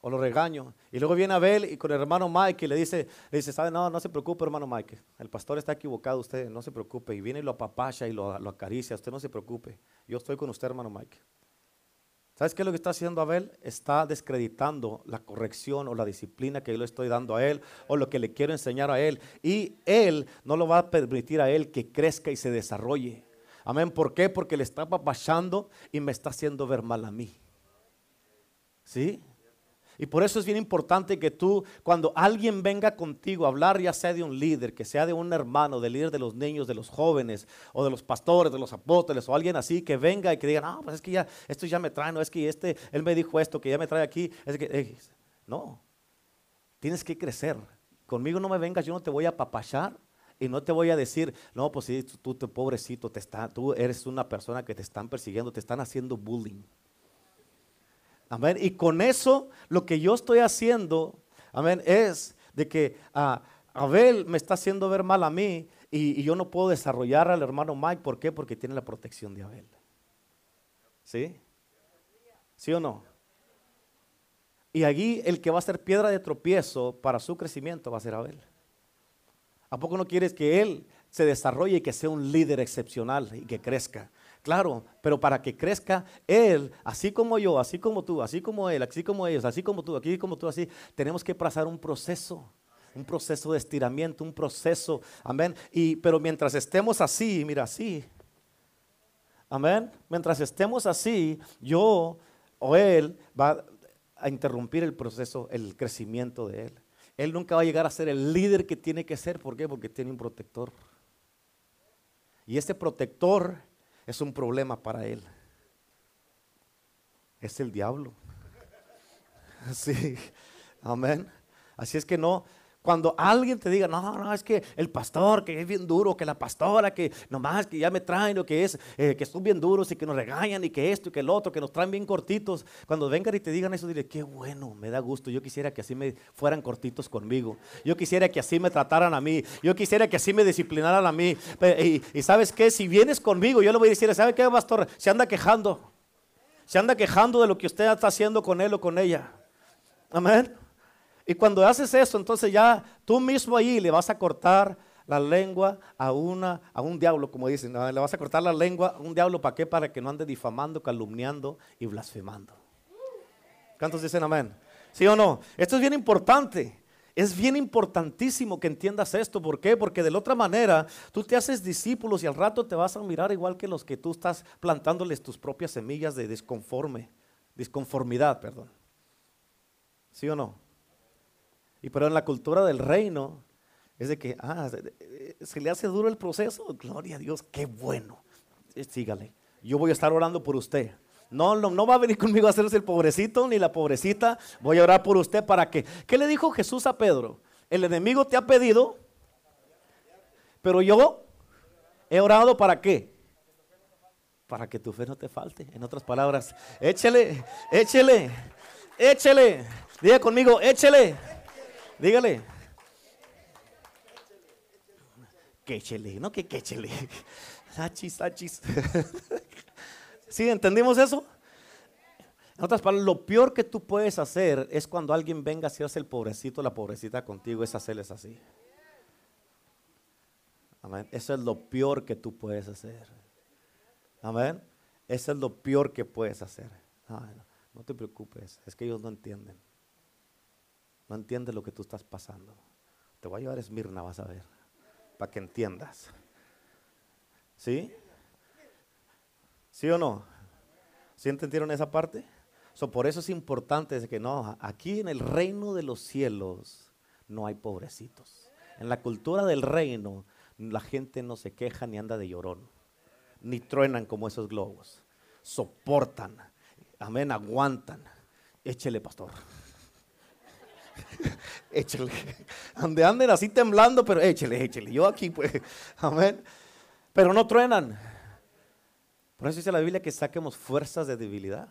o lo regaño, y luego viene Abel y con el hermano Mike y le dice, le dice, ¿sabe? No, no se preocupe, hermano Mike, el pastor está equivocado, usted no se preocupe, y viene y lo apapacha y lo, lo acaricia, usted no se preocupe, yo estoy con usted, hermano Mike. ¿Sabes qué es lo que está haciendo Abel? Está descreditando la corrección o la disciplina que yo le estoy dando a él o lo que le quiero enseñar a él. Y él no lo va a permitir a él que crezca y se desarrolle. Amén. ¿Por qué? Porque le está apapachando y me está haciendo ver mal a mí. ¿Sí? Y por eso es bien importante que tú, cuando alguien venga contigo a hablar, ya sea de un líder, que sea de un hermano, del líder de los niños, de los jóvenes, o de los pastores, de los apóstoles, o alguien así, que venga y que diga, no, pues es que ya, esto ya me trae, no es que este, él me dijo esto, que ya me trae aquí, es que, no, tienes que crecer. Conmigo no me vengas, yo no te voy a apapachar y no te voy a decir, no, pues sí, tú, tú pobrecito, te está, tú eres una persona que te están persiguiendo, te están haciendo bullying. Amén. Y con eso lo que yo estoy haciendo, amén, es de que ah, Abel me está haciendo ver mal a mí y, yo no puedo desarrollar al hermano Mike. ¿Por qué? Porque tiene la protección de Abel. ¿Sí? ¿Sí o no? Y allí el que va a ser piedra de tropiezo para su crecimiento va a ser Abel. ¿A poco no quieres que él se desarrolle y que sea un líder excepcional y que crezca? Claro, pero para que crezca Él, así como yo, así como tú, así como Él, así como ellos, así como tú, aquí como tú, así, tenemos que pasar un proceso, un proceso de estiramiento, un proceso, amén. Y, pero mientras estemos así, mira, así, amén, mientras estemos así, yo o Él va a interrumpir el proceso, el crecimiento de Él. Él nunca va a llegar a ser el líder que tiene que ser, ¿por qué? Porque tiene un protector. Y este protector es un problema para él. Es el diablo. Sí, amén. Así es que no, cuando alguien te diga, no, no, es que el pastor que es bien duro, que la pastora que nomás que ya me traen, o que es, eh, que son bien duros y que nos regañan y que esto y que el otro, que nos traen bien cortitos. Cuando vengan y te digan eso, dile, qué bueno, me da gusto. Yo quisiera que así me fueran cortitos conmigo. Yo quisiera que así me trataran a mí. Yo quisiera que así me disciplinaran a mí. Y, sabes qué, si vienes conmigo, yo le voy a decir, ¿sabe qué, pastor? Se anda quejando. Se anda quejando de lo que usted está haciendo con él o con ella. Amén. Y cuando haces eso, entonces ya tú mismo ahí le vas a cortar la lengua a, una, a un diablo, como dicen. Le vas a cortar la lengua a un diablo, ¿para qué? Para que no ande difamando, calumniando y blasfemando. ¿Cuántos dicen amén? ¿Sí o no? Esto es bien importante. Es bien importantísimo que entiendas esto. ¿Por qué? Porque de la otra manera tú te haces discípulos y al rato te vas a mirar igual que los que tú estás plantándoles tus propias semillas de disconforme, disconformidad, perdón. ¿Sí o no? Y pero en la cultura del reino es de que, ah, se le hace duro el proceso. Gloria a Dios, qué bueno. Eh, sígale. Yo voy a estar orando por usted. No, no, no va a venir conmigo a hacerse el pobrecito ni la pobrecita. Voy a orar por usted para que. ¿Qué le dijo Jesús a Pedro? El enemigo te ha pedido, pero yo he orado para qué? Para que tu fe no te falte. En otras palabras, échele, échele, échele. Diga conmigo, échele. Dígale. Quéchele, no que quéchele. Sachis, sachis. ¿Sí? ¿Entendimos eso? En otras palabras, lo peor que tú puedes hacer es cuando alguien venga a hacerse el pobrecito, la pobrecita contigo, es hacerles así. Amén. Eso es lo peor que tú puedes hacer. Amén. Eso es lo peor que puedes hacer. no te preocupes, es que ellos no entienden. No entiendes lo que tú estás pasando. Te voy a llevar a Esmirna, vas a ver, para que entiendas. ¿Sí? ¿Sí o no? ¿Sí entendieron esa parte? por eso es importante que no, aquí en el reino de los cielos no hay pobrecitos. En la cultura del reino la gente no se queja ni anda de llorón, ni truenan como esos globos. Soportan, amén, aguantan. Échele, pastor. échele. Donde anden así temblando, pero échele, échele. Yo aquí, pues, amén. Pero no truenan. Por eso dice la Biblia que saquemos fuerzas de debilidad.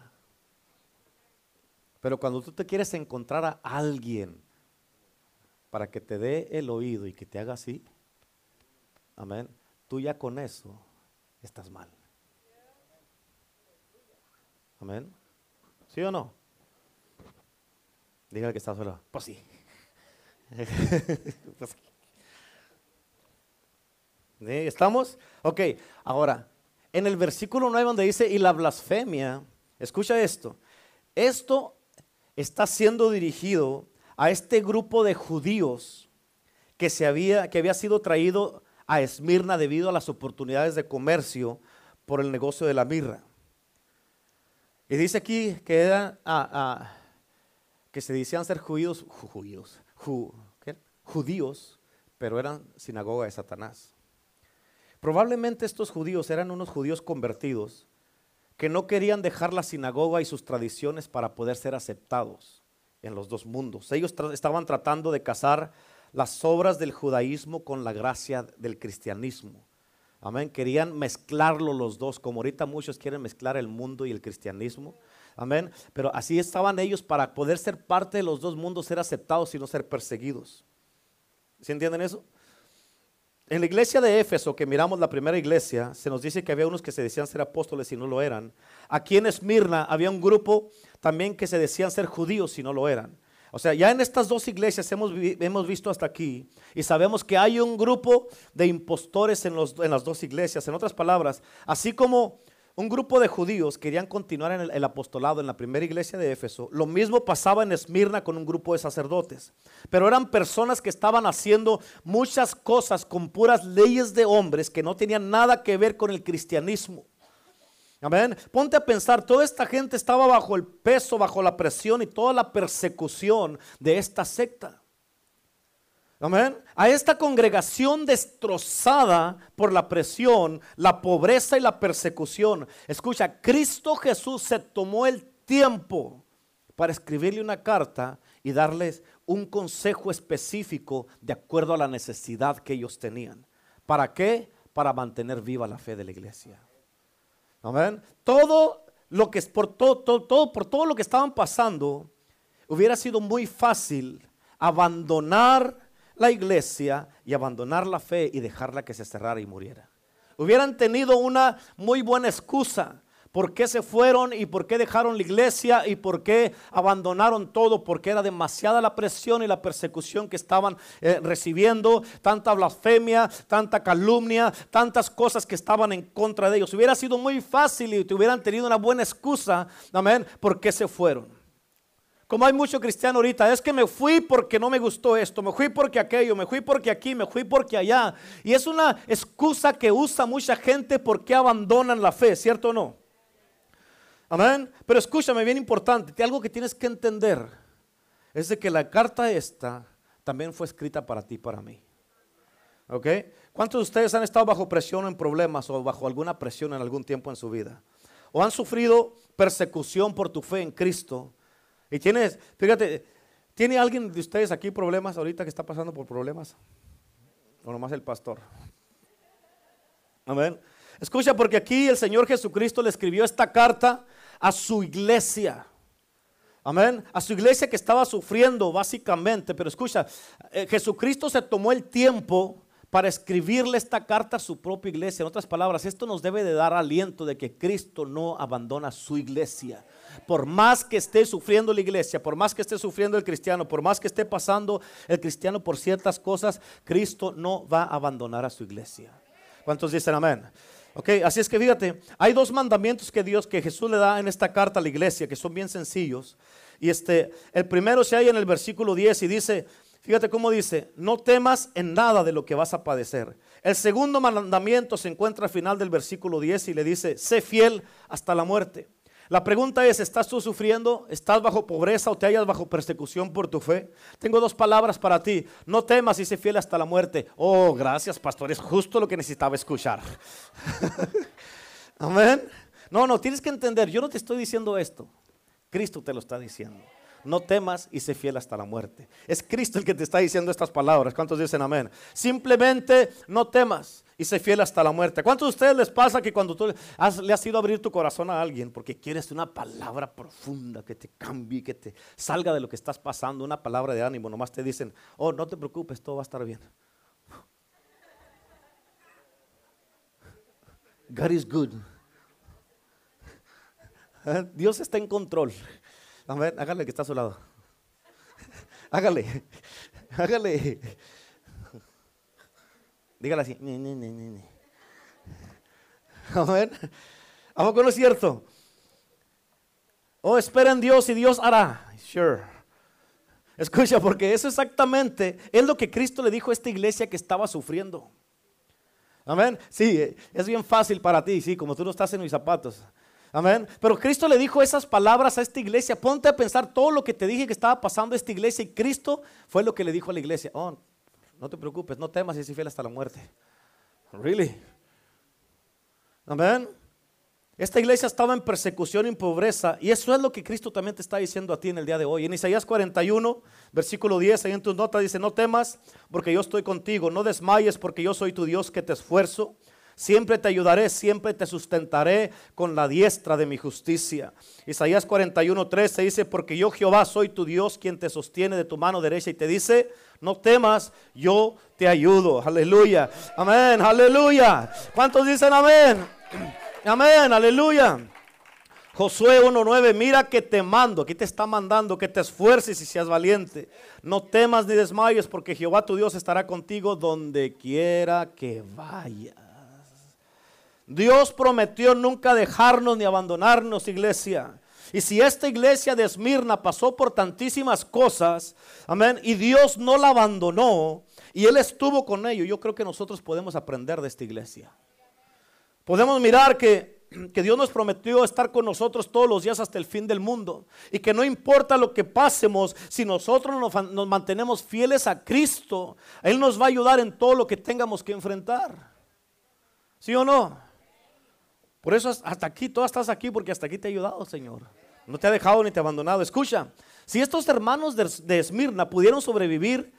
Pero cuando tú te quieres encontrar a alguien para que te dé el oído y que te haga así, amén, tú ya con eso estás mal. Amén. ¿Sí o no? Dígale que está solo. Pues sí. Pues ¿Estamos? Ok, ahora, en el versículo 9 donde dice, y la blasfemia, escucha esto, esto está siendo dirigido a este grupo de judíos que, se había, que había sido traído a Esmirna debido a las oportunidades de comercio por el negocio de la mirra. Y dice aquí que, eran, que se decían ser judíos, judíos, judíos, pero eran sinagoga de Satanás. Probablemente estos judíos eran unos judíos convertidos que no querían dejar la sinagoga y sus tradiciones para poder ser aceptados en los dos mundos. Ellos estaban tratando de casar las obras del judaísmo con la gracia del cristianismo. Amén. Querían mezclarlo los dos, como ahorita muchos quieren mezclar el mundo y el cristianismo. Amén. Pero así estaban ellos para poder ser parte de los dos mundos, ser aceptados y no ser perseguidos. ¿Sí entienden eso? En la iglesia de Éfeso, que miramos la primera iglesia, se nos dice que había unos que se decían ser apóstoles y no lo eran. Aquí en Esmirna había un grupo también que se decían ser judíos y no lo eran. O sea, ya en estas dos iglesias hemos, hemos visto hasta aquí y sabemos que hay un grupo de impostores en, los, en las dos iglesias. En otras palabras, así como un grupo de judíos querían continuar en el, apostolado en la primera iglesia de Éfeso. Lo mismo pasaba en Esmirna con un grupo de sacerdotes. Pero eran personas que estaban haciendo muchas cosas con puras leyes de hombres que no tenían nada que ver con el cristianismo. Amén. Ponte a pensar, toda esta gente estaba bajo el peso, bajo la presión y toda la persecución de esta secta. Amén. A esta congregación destrozada por la presión, la pobreza y la persecución. Escucha, Cristo Jesús se tomó el tiempo para escribirle una carta y darles un consejo específico de acuerdo a la necesidad que ellos tenían. ¿Para qué? Para mantener viva la fe de la iglesia. Amén. Todo lo que por todo, todo, por todo lo que estaban pasando, hubiera sido muy fácil abandonar la iglesia y abandonar la fe y dejarla que se cerrara y muriera. Hubieran tenido una muy buena excusa. ¿Por qué se fueron y por qué dejaron la iglesia y por qué abandonaron todo? Porque era demasiada la presión y la persecución que estaban eh, recibiendo, tanta blasfemia, tanta calumnia, tantas cosas que estaban en contra de ellos. Hubiera sido muy fácil y te hubieran tenido una buena excusa, amén, por qué se fueron. Como hay mucho cristiano ahorita, es que me fui porque no me gustó esto, me fui porque aquello, me fui porque aquí, me fui porque allá. Y es una excusa que usa mucha gente porque abandonan la fe, ¿cierto o no? Amén. Pero escúchame, bien importante, algo que tienes que entender es de que la carta esta también fue escrita para ti, para mí. ¿Ok? ¿Cuántos de ustedes han estado bajo presión en problemas o bajo alguna presión en algún tiempo en su vida? ¿O han sufrido persecución por tu fe en Cristo? Y tienes, fíjate, ¿tiene alguien de ustedes aquí problemas ahorita que está pasando por problemas? O nomás el pastor. Amén. Escucha, porque aquí el Señor Jesucristo le escribió esta carta a su iglesia. Amén. A su iglesia que estaba sufriendo básicamente. Pero escucha, eh, Jesucristo se tomó el tiempo para escribirle esta carta a su propia iglesia. En otras palabras, esto nos debe de dar aliento de que Cristo no abandona su iglesia por más que esté sufriendo la iglesia, por más que esté sufriendo el cristiano, por más que esté pasando el cristiano por ciertas cosas, Cristo no va a abandonar a su iglesia. ¿Cuántos dicen amén? Ok, así es que fíjate, hay dos mandamientos que Dios, que Jesús le da en esta carta a la iglesia, que son bien sencillos. Y este, el primero se halla en el versículo 10 y dice, fíjate cómo dice, no temas en nada de lo que vas a padecer. El segundo mandamiento se encuentra al final del versículo 10 y le dice, sé fiel hasta la muerte. La pregunta es, ¿estás tú sufriendo? ¿Estás bajo pobreza o te hallas bajo persecución por tu fe? Tengo dos palabras para ti. No temas y sé fiel hasta la muerte. Oh, gracias, pastor. Es justo lo que necesitaba escuchar. Amén. No, no, tienes que entender. Yo no te estoy diciendo esto. Cristo te lo está diciendo. No temas y sé fiel hasta la muerte. Es Cristo el que te está diciendo estas palabras. ¿Cuántos dicen amén? Simplemente no temas y sé fiel hasta la muerte. ¿Cuántos de ustedes les pasa que cuando tú le has ido a abrir tu corazón a alguien porque quieres una palabra profunda que te cambie, que te salga de lo que estás pasando, una palabra de ánimo, nomás te dicen, oh, no te preocupes, todo va a estar bien. God is good. Dios está en control. A ver, hágale que está a su lado. Hágale, hágale. Dígale así. A ver, ¿a poco no es cierto? Oh, espera en Dios y Dios hará. Sure. Escucha, porque eso exactamente es lo que Cristo le dijo a esta iglesia que estaba sufriendo. Amén. Sí, es bien fácil para ti, sí, como tú no estás en mis zapatos. Amén. Pero Cristo le dijo esas palabras a esta iglesia. Ponte a pensar todo lo que te dije que estaba pasando a esta iglesia y Cristo fue lo que le dijo a la iglesia. Oh, no te preocupes, no temas y sé fiel hasta la muerte. Really. Amén. Esta iglesia estaba en persecución y en pobreza y eso es lo que Cristo también te está diciendo a ti en el día de hoy. En Isaías 41, versículo 10, ahí en tus notas dice, no temas porque yo estoy contigo, no desmayes porque yo soy tu Dios que te esfuerzo. Siempre te ayudaré, siempre te sustentaré con la diestra de mi justicia. Isaías 41, 13 dice, porque yo Jehová soy tu Dios quien te sostiene de tu mano derecha y te dice, no temas, yo te ayudo. Aleluya. Amén, aleluya. ¿Cuántos dicen amén? Amén, aleluya. Josué 1.9, mira que te mando, aquí te está mandando que te esfuerces y seas valiente. No temas ni desmayes porque Jehová tu Dios estará contigo donde quiera que vayas. Dios prometió nunca dejarnos ni abandonarnos, iglesia. Y si esta iglesia de Esmirna pasó por tantísimas cosas, amén, y Dios no la abandonó, y Él estuvo con ellos, yo creo que nosotros podemos aprender de esta iglesia. Podemos mirar que, Dios nos prometió estar con nosotros todos los días hasta el fin del mundo. Y que no importa lo que pasemos, si nosotros nos, nos mantenemos fieles a Cristo, Él nos va a ayudar en todo lo que tengamos que enfrentar. ¿Sí o no? Por eso hasta aquí, tú estás aquí porque hasta aquí te ha ayudado, Señor. No te ha dejado ni te ha abandonado. Escucha, si estos hermanos de, Esmirna pudieron sobrevivir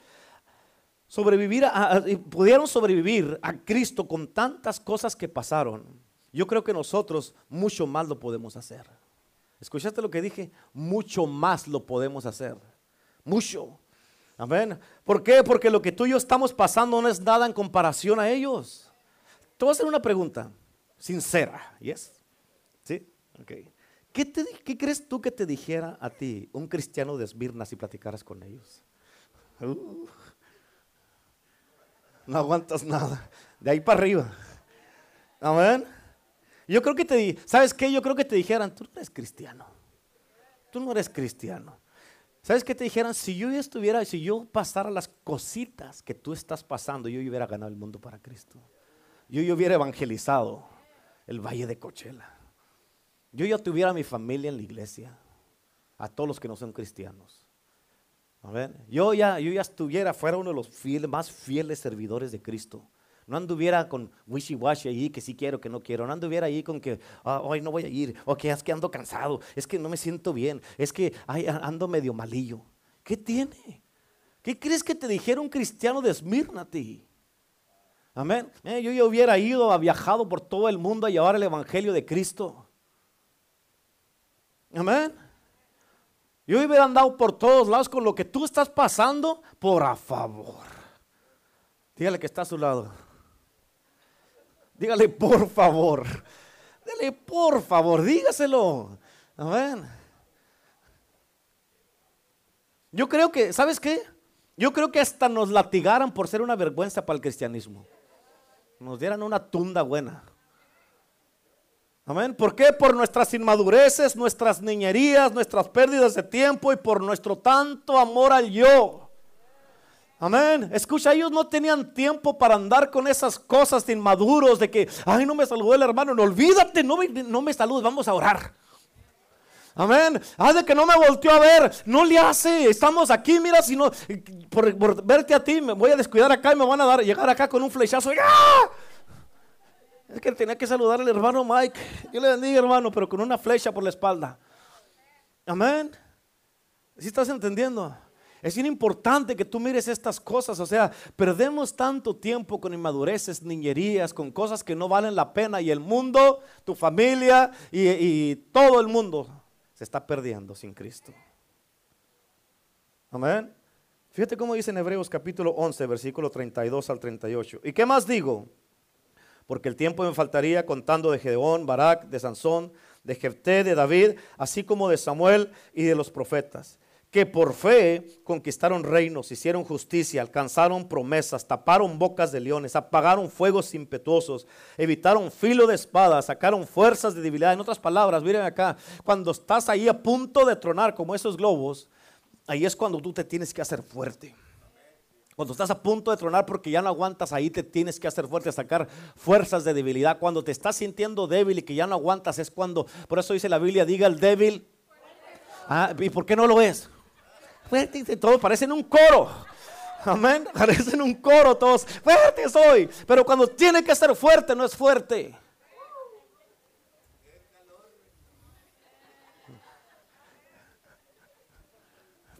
sobrevivir a, pudieron sobrevivir a Cristo con tantas cosas que pasaron, yo creo que nosotros mucho más lo podemos hacer. ¿Escuchaste lo que dije? Mucho más lo podemos hacer. Mucho. Amén. ¿Por qué? Porque lo que tú y yo estamos pasando no es nada en comparación a ellos. Te voy a hacer una pregunta sincera. ¿Yes? ¿Sí? Ok. ¿Qué, crees tú que te dijera a ti un cristiano de Esmirna si platicaras con ellos? Uh no aguantas nada. De ahí para arriba. Amén. Yo creo que te, ¿sabes qué? Yo creo que te dijeran, tú no eres cristiano. Tú no eres cristiano. ¿Sabes qué te dijeran? Si yo estuviera, si yo pasara las cositas que tú estás pasando, yo hubiera ganado el mundo para Cristo. Yo hubiera evangelizado el valle de Cochela. Yo ya tuviera mi familia en la iglesia, a todos los que no son cristianos. A ver, yo ya, yo ya estuviera, fuera uno de los más fieles servidores de Cristo. No anduviera con wishy-washy ahí, que sí quiero, que no quiero. No anduviera ahí con que, ah, hoy no voy a ir. O que es que ando cansado. Es que no me siento bien. Es que ando medio malillo. ¿Qué tiene? ¿Qué crees que te dijera un cristiano de Esmirna a ti? Amén. Eh, yo ya hubiera ido, a viajado por todo el mundo a llevar el evangelio de Cristo. Amén. Yo hubiera andado por todos lados con lo que tú estás pasando, por a favor. Dígale que está a su lado. Dígale por favor. Dile por favor, dígaselo. Amén. Yo creo que, ¿sabes qué? Yo creo que hasta nos latigaran por ser una vergüenza para el cristianismo. Nos dieran una tunda buena. Amén. ¿Por qué? Por nuestras inmadureces, nuestras niñerías, nuestras pérdidas de tiempo y por nuestro tanto amor al yo. Amén. Escucha, ellos no tenían tiempo para andar con esas cosas de inmaduros de que, ay, no me saludó el hermano. No olvídate, no me, no me saludes, vamos a orar. Amén. Haz de que no me volteó a ver. No le hace. Estamos aquí, mira, si no, por, verte a ti, me voy a descuidar acá y me van a dar, llegar acá con un flechazo. ¡Ah! Es que tenía que saludar al hermano Mike. Yo le bendiga, hermano, pero con una flecha por la espalda. Amén. ¿Sí estás entendiendo? Es importante que tú mires estas cosas. O sea, perdemos tanto tiempo con inmadureces, niñerías, con cosas que no valen la pena. Y el mundo, tu familia y, y todo el mundo se está perdiendo sin Cristo. Amén. Fíjate cómo dice en Hebreos capítulo 11, versículo 32 al 38. ¿Y qué más digo? porque el tiempo me faltaría contando de Gedeón, Barak, de Sansón, de Jefté, de David, así como de Samuel y de los profetas, que por fe conquistaron reinos, hicieron justicia, alcanzaron promesas, taparon bocas de leones, apagaron fuegos impetuosos, evitaron filo de espada, sacaron fuerzas de debilidad. En otras palabras, miren acá, cuando estás ahí a punto de tronar como esos globos, ahí es cuando tú te tienes que hacer fuerte. Cuando estás a punto de tronar porque ya no aguantas, ahí te tienes que hacer fuerte, sacar fuerzas de debilidad. Cuando te estás sintiendo débil y que ya no aguantas, es cuando, por eso dice la Biblia, diga el débil. Ah, ¿Y por qué no lo es? Fuerte, todos parecen un coro. Amén. Parecen un coro todos. Fuerte soy. Pero cuando tiene que ser fuerte, no es fuerte.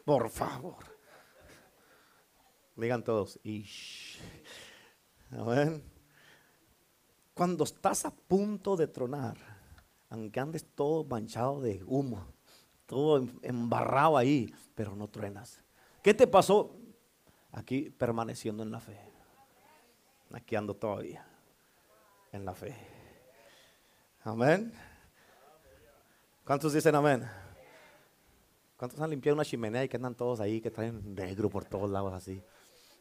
Por favor. Digan todos, Ish. Amén. Cuando estás a punto de tronar, aunque andes todo manchado de humo, todo em, embarrado ahí, pero no truenas. ¿Qué te pasó? Aquí permaneciendo en la fe. Aquí ando todavía en la fe. Amén. ¿Cuántos dicen amén? ¿Cuántos han limpiado una chimenea y que andan todos ahí, que traen negro por todos lados así?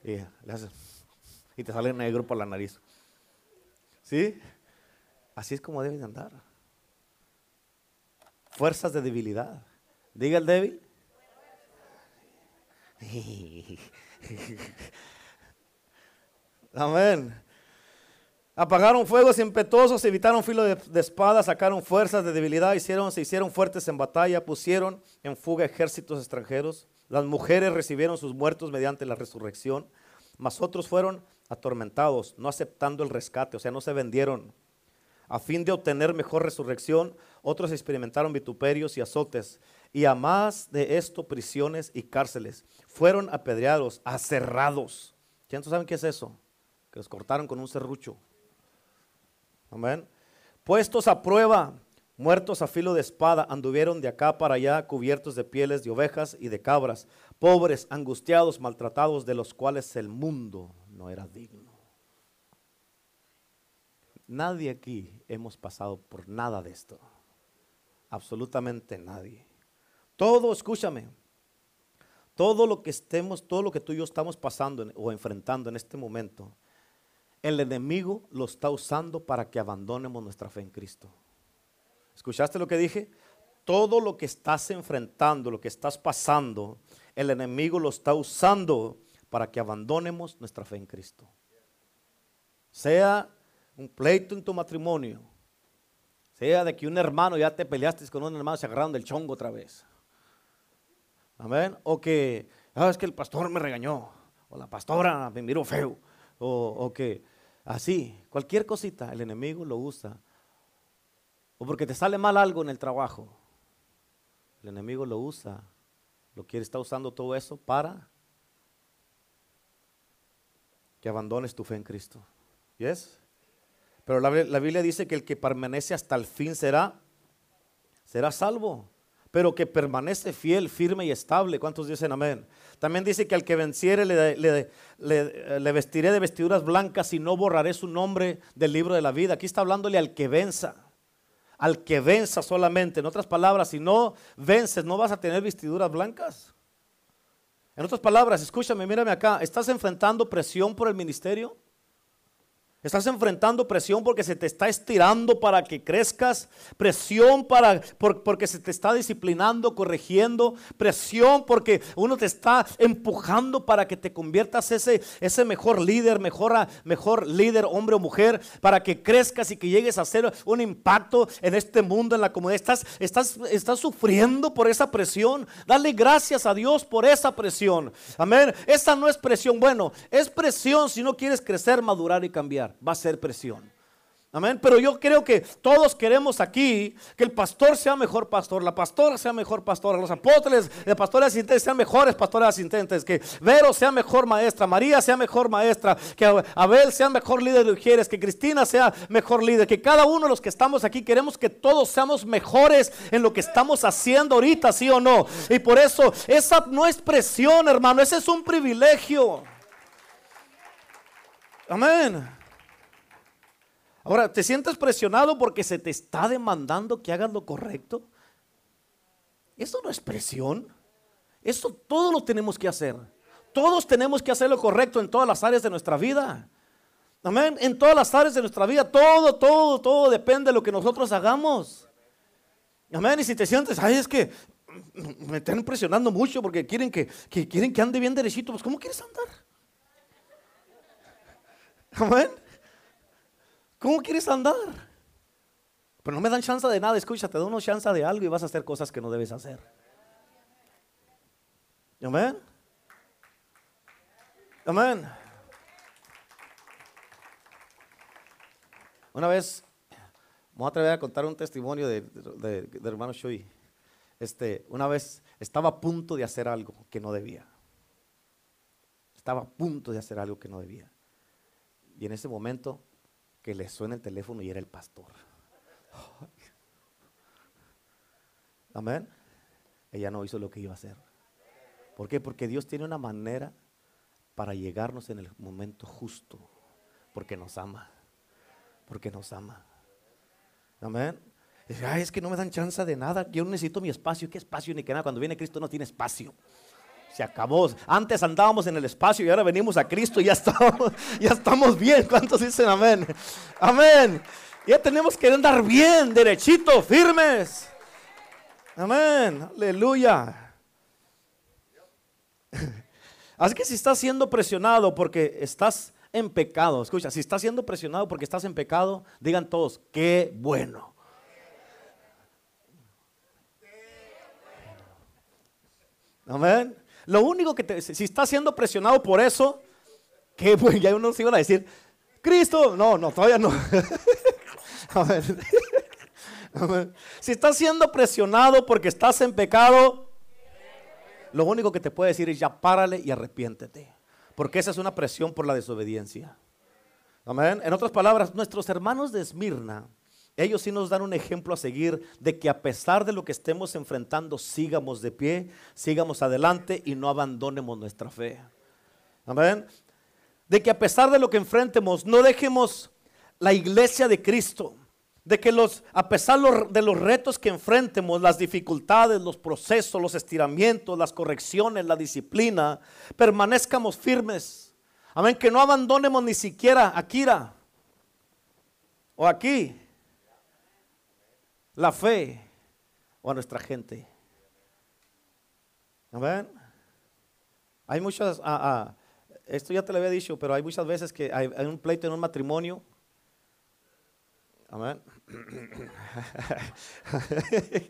Y, te sale negro por la nariz. ¿Sí? Así es como deben andar. Fuerzas de debilidad. Diga el débil. Amén. Apagaron fuegos impetuosos, evitaron filo de, de, espada, sacaron fuerzas de debilidad, hicieron, se hicieron fuertes en batalla, pusieron en fuga ejércitos extranjeros. Las mujeres recibieron sus muertos mediante la resurrección, mas otros fueron atormentados, no aceptando el rescate, o sea, no se vendieron. A fin de obtener mejor resurrección, otros experimentaron vituperios y azotes, y a más de esto, prisiones y cárceles. Fueron apedreados, aserrados. ¿Quiénes saben qué es eso? Que los cortaron con un serrucho. Amén. Puestos a prueba, Muertos a filo de espada anduvieron de acá para allá cubiertos de pieles de ovejas y de cabras, pobres, angustiados, maltratados, de los cuales el mundo no era digno. Nadie aquí hemos pasado por nada de esto. Absolutamente nadie. Todo, escúchame, todo lo que estemos, todo lo que tú y yo estamos pasando o enfrentando en este momento, el enemigo lo está usando para que abandonemos nuestra fe en Cristo. ¿Escuchaste lo que dije? Todo lo que estás enfrentando, lo que estás pasando, el enemigo lo está usando para que abandonemos nuestra fe en Cristo. Sea un pleito en tu matrimonio, sea de que un hermano ya te peleaste con un hermano, se agarraron del chongo otra vez. Amén. O que, ah, es que el pastor me regañó, o la pastora me miró feo, o, o que así, cualquier cosita, el enemigo lo usa o porque te sale mal algo en el trabajo. El enemigo lo usa, lo quiere, está usando todo eso para que abandones tu fe en Cristo. ¿Yes? Pero la, la, Biblia dice que el que permanece hasta el fin será, será salvo. Pero que permanece fiel, firme y estable. ¿Cuántos dicen amén? También dice que al que venciere le, le, vestiré de vestiduras blancas y no borraré su nombre del libro de la vida. Aquí está hablándole al que venza al que venza solamente. En otras palabras, si no vences, no vas a tener vestiduras blancas. En otras palabras, escúchame, mírame acá, ¿estás enfrentando presión por el ministerio? Estás enfrentando presión porque se te está estirando para que crezcas, presión para, porque se te está disciplinando, corrigiendo, presión porque uno te está empujando para que te conviertas ese, ese mejor líder, mejor, mejor líder, hombre o mujer, para que crezcas y que llegues a hacer un impacto en este mundo, en la comunidad. Estás, estás, estás sufriendo por esa presión. Dale gracias a Dios por esa presión. Amén. Esa no es presión. Bueno, es presión si no quieres crecer, madurar y cambiar va a ser presión. Amén. Pero yo creo que todos queremos aquí que el pastor sea mejor pastor, la pastora sea mejor pastora, los apóstoles, de pastores asistentes sean mejores pastores asistentes, que Vero sea mejor maestra, María sea mejor maestra, que Abel sea mejor líder de mujeres, que Cristina sea mejor líder, que cada uno de los que estamos aquí queremos que todos seamos mejores en lo que estamos haciendo ahorita, sí o no. Y por eso esa no es presión, hermano, ese es un privilegio. Amén. Ahora, ¿te sientes presionado porque se te está demandando que hagas lo correcto? Eso no es presión. Eso todo lo tenemos que hacer. Todos tenemos que hacer lo correcto en todas las áreas de nuestra vida. Amén. En todas las áreas de nuestra vida, todo, todo, todo depende de lo que nosotros hagamos. Amén. Y si te sientes, ay, es que me están presionando mucho porque quieren que, quieren que ande bien derechito, pues ¿cómo quieres andar? Amén. ¿Cómo quieres andar? Pero no me dan chance de nada, escucha, te da una chance de algo y vas a hacer cosas que no debes hacer. Amén. Amén. Una vez, voy a atrever a contar un testimonio de, de, hermano Shui. Este, una vez estaba a punto de hacer algo que no debía. Estaba a punto de hacer algo que no debía. Y en ese momento que le suena el teléfono y era el pastor. Amén. Ella no hizo lo que iba a hacer. ¿Por qué? Porque Dios tiene una manera para llegarnos en el momento justo, porque nos ama, porque nos ama. Amén. Ay, es que no me dan chance de nada, yo necesito mi espacio. ¿Qué espacio ni que nada? Cuando viene Cristo no tiene espacio. Se acabó. Antes andábamos en el espacio y ahora venimos a Cristo y ya estamos, ya estamos bien. ¿Cuántos dicen amén? Amén. Ya tenemos que andar bien, derechito, firmes. Amén. Aleluya. Así que si estás siendo presionado porque estás en pecado, escucha, si estás siendo presionado porque estás en pecado, digan todos, qué bueno. Amén. Lo único que te, si estás siendo presionado por eso, qué bueno, ya unos iban a decir, Cristo, no, no, todavía no. Amén. Amén. Si estás siendo presionado porque estás en pecado, lo único que te puede decir es ya párale y arrepiéntete. Porque esa es una presión por la desobediencia. Amén. En otras palabras, nuestros hermanos de Esmirna, ellos sí nos dan un ejemplo a seguir de que a pesar de lo que estemos enfrentando, sigamos de pie, sigamos adelante y no abandonemos nuestra fe. Amén. De que a pesar de lo que enfrentemos, no dejemos la iglesia de Cristo de que los, a pesar de los retos que enfrentemos, las dificultades, los procesos, los estiramientos, las correcciones, la disciplina, permanezcamos firmes. Amén, que no abandonemos ni siquiera a Kira o aquí la fe o a nuestra gente. Amén. Hay muchas, ah, ah, esto ya te lo había dicho, pero hay muchas veces que hay un pleito en un matrimonio Amén.